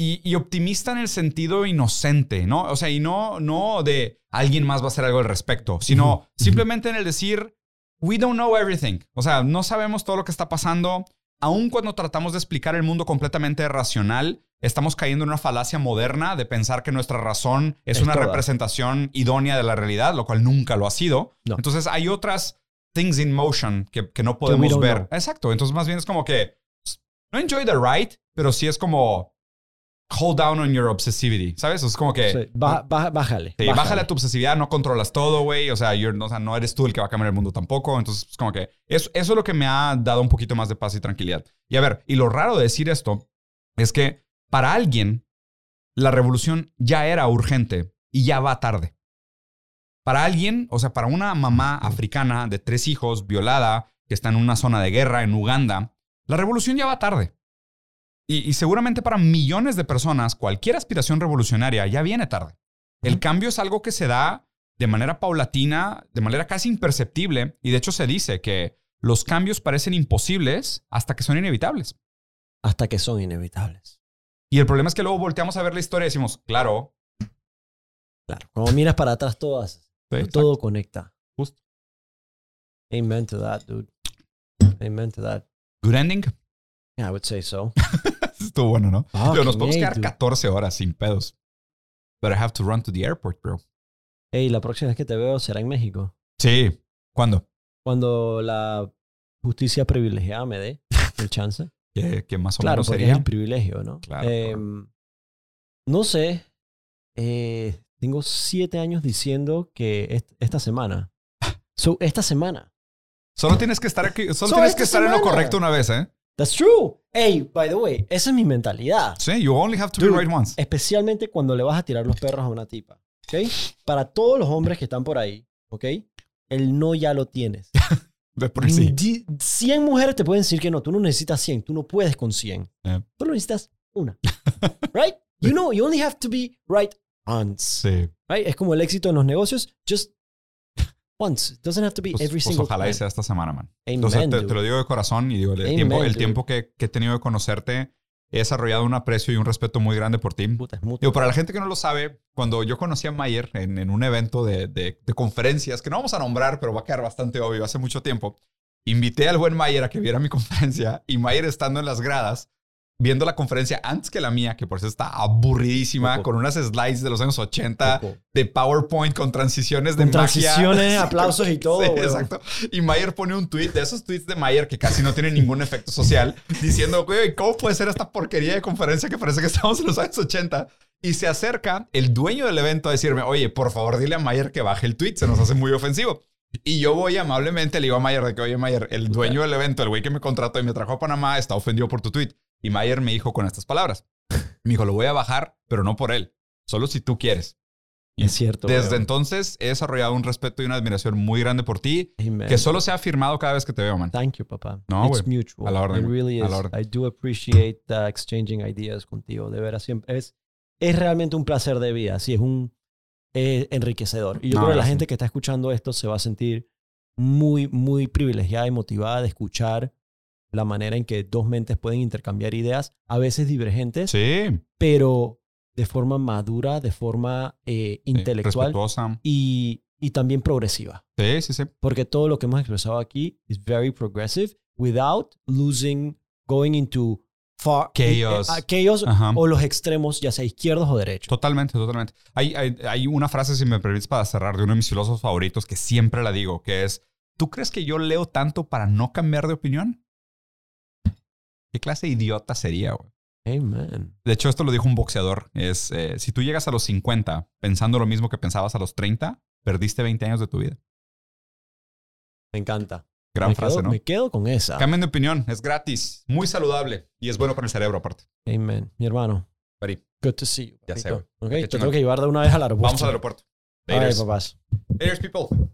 A: Y, y optimista en el sentido inocente, ¿no? O sea, y no, no de alguien más va a hacer algo al respecto, sino simplemente en el decir, we don't know everything. O sea, no sabemos todo lo que está pasando. Aun cuando tratamos de explicar el mundo completamente racional, estamos cayendo en una falacia moderna de pensar que nuestra razón es,
B: Es
A: una
B: toda.
A: representación idónea de la realidad, lo cual nunca lo ha sido.
B: No.
A: Entonces hay otras things in motion que, que no podemos ver.
B: know.
A: Exacto. Entonces más bien es como que pues, no enjoy the ride, pero sí es como hold down on your obsessivity, ¿sabes? Es como que...
B: Sí, ba- ba- bájale.
A: Sí, bájale a tu obsesividad, no controlas todo, güey. O sea, o sea, no eres tú el que va a cambiar el mundo tampoco. Entonces, es como que eso, eso es lo que me ha dado un poquito más de paz y tranquilidad. Y a ver, y lo raro de decir esto es que para alguien la revolución ya era urgente y ya va tarde. Para alguien, o sea, para una mamá africana de tres hijos, violada, que está en una zona de guerra en Uganda, la revolución ya va tarde. Y, y seguramente para millones de personas, cualquier aspiración revolucionaria ya viene tarde. El cambio es algo que se da de manera paulatina, de manera casi imperceptible, y de hecho se dice que los cambios parecen imposibles hasta que son inevitables.
B: Hasta que son inevitables.
A: Y el problema es que luego volteamos a ver la historia y decimos, claro,
B: Claro. Cuando miras para atrás, todas,
A: sí,
B: todo conecta.
A: Justo.
B: Amen to that, dude. Amen to that.
A: good ending.
B: Yeah, I would say so.
A: Estuvo bueno, ¿no? Yo, nos podemos quedar
B: dude.
A: 14 horas sin pedos. But I have to run to the airport, bro.
B: Hey, la próxima vez que te veo será en México.
A: Sí. ¿Cuándo?
B: Cuando la justicia privilegiada me dé el chance.
A: Que, que más o
B: Claro,
A: menos
B: porque
A: sería.
B: es el privilegio, ¿no?
A: Claro,
B: Em, no sé. eh, tengo siete años diciendo que est- esta semana. So, esta semana.
A: Solo tienes que estar aquí, solo
B: So,
A: tienes que estar en lo correcto una vez, ¿eh?
B: That's true. Hey, by the way, esa es mi mentalidad.
A: Sí, you only have to
B: Dude.
A: be right once.
B: Especialmente cuando le vas a tirar los perros a una tipa. ¿Ok? Para todos los hombres que están por ahí, ¿ok? El no ya lo tienes.
A: De por sí.
B: Di- 100 mujeres te pueden decir que no, tú no necesitas 100, tú no puedes con 100.
A: Eh.
B: Solo necesitas una. right? You know, you only have to be right once.
A: Sí.
B: Right? Es como el éxito en los negocios. Just once. It doesn't have to be
A: Pues,
B: every
A: pues
B: single
A: ojalá y
B: time.
A: sea esta semana, man.
B: Amen,
A: Entonces te, lo digo de corazón y digo, el
B: Amen,
A: tiempo, el
B: dude.
A: tiempo que, que he tenido de conocerte, he desarrollado un aprecio y un respeto muy grande por ti.
B: Puta.
A: Digo, para la gente que no lo sabe, cuando yo conocí a Mayer en, en un evento de, de- de conferencias, que no vamos a nombrar, pero va a quedar bastante obvio, hace mucho tiempo, invité al buen Mayer a que viera mi conferencia y Mayer estando en las gradas, viendo la conferencia antes que la mía, que por eso está aburridísima,
B: Ojo.
A: con unas slides de los años 80,
B: Poco.
A: de PowerPoint con transiciones de
B: Con
A: magia.
B: transiciones,
A: Sí,
B: aplausos y todo,
A: Sí, exacto. Y Mayer pone un tweet de esos tweets de Mayer que casi no tienen ningún efecto social, diciendo, güey, ¿cómo puede ser esta porquería de conferencia que parece que estamos en los años 80? Y se acerca el dueño del evento a decirme, oye, por favor, dile a Mayer que baje el tweet, se nos hace muy ofensivo. Y yo voy amablemente, le digo a Mayer de que, oye, Mayer, el dueño del evento, el güey que me contrató y me trajo a Panamá, está ofendido por tu tweet. Y Mayer me dijo con estas palabras. Me dijo, lo voy a bajar, pero no por él, solo si tú quieres. Y
B: Es cierto.
A: Desde entonces he desarrollado un respeto y una admiración muy grande por ti,
B: Amen.
A: que solo se ha afirmado cada vez que te veo, man.
B: Thank you, papá.
A: No,
B: It's mutual.
A: A la orden,
B: It really
A: A
B: is.
A: la orden.
B: I do appreciate uh, exchanging ideas contigo. De veras, siempre es, es realmente un placer de vida. Sí, es un eh, enriquecedor. Y yo
A: No,
B: creo que la gente que está escuchando esto se va a sentir muy, muy privilegiada y motivada de escuchar la manera en que dos mentes pueden intercambiar ideas, a veces divergentes,
A: Sí,
B: pero de forma madura, de forma eh,
A: sí,
B: intelectual
A: respetuosa.
B: y, y también progresiva
A: Sí, sí, sí.
B: porque todo lo que hemos expresado aquí is very progressive without losing, going into far
A: Chaos.
B: eh, eh, chaos o los extremos, ya sea izquierdos o derechos.
A: Totalmente, totalmente. Hay, hay, hay una frase, si me permites, para cerrar, de uno de mis filósofos favoritos, que siempre la digo, que es, ¿tú crees que yo leo tanto para no cambiar de opinión? ¿Qué clase de idiota sería, güey?
B: Amen.
A: De hecho, esto lo dijo un boxeador. Es, eh, si tú llegas a los 50 pensando lo mismo que pensabas a los 30, perdiste 20 años de tu vida.
B: Me encanta.
A: Gran
B: me
A: frase,
B: quedo,
A: ¿no?
B: Me quedo con esa.
A: Cambien de opinión, es gratis, muy saludable y es bueno para el cerebro aparte.
B: Amen. Mi hermano.
A: Pari,
B: Good to see you.
A: Ya sé.
B: Ok, te tengo que llevar de una vez al aeropuerto.
A: vamos al aeropuerto.
B: All right,
A: Laters.
B: papás.
A: Laters, people.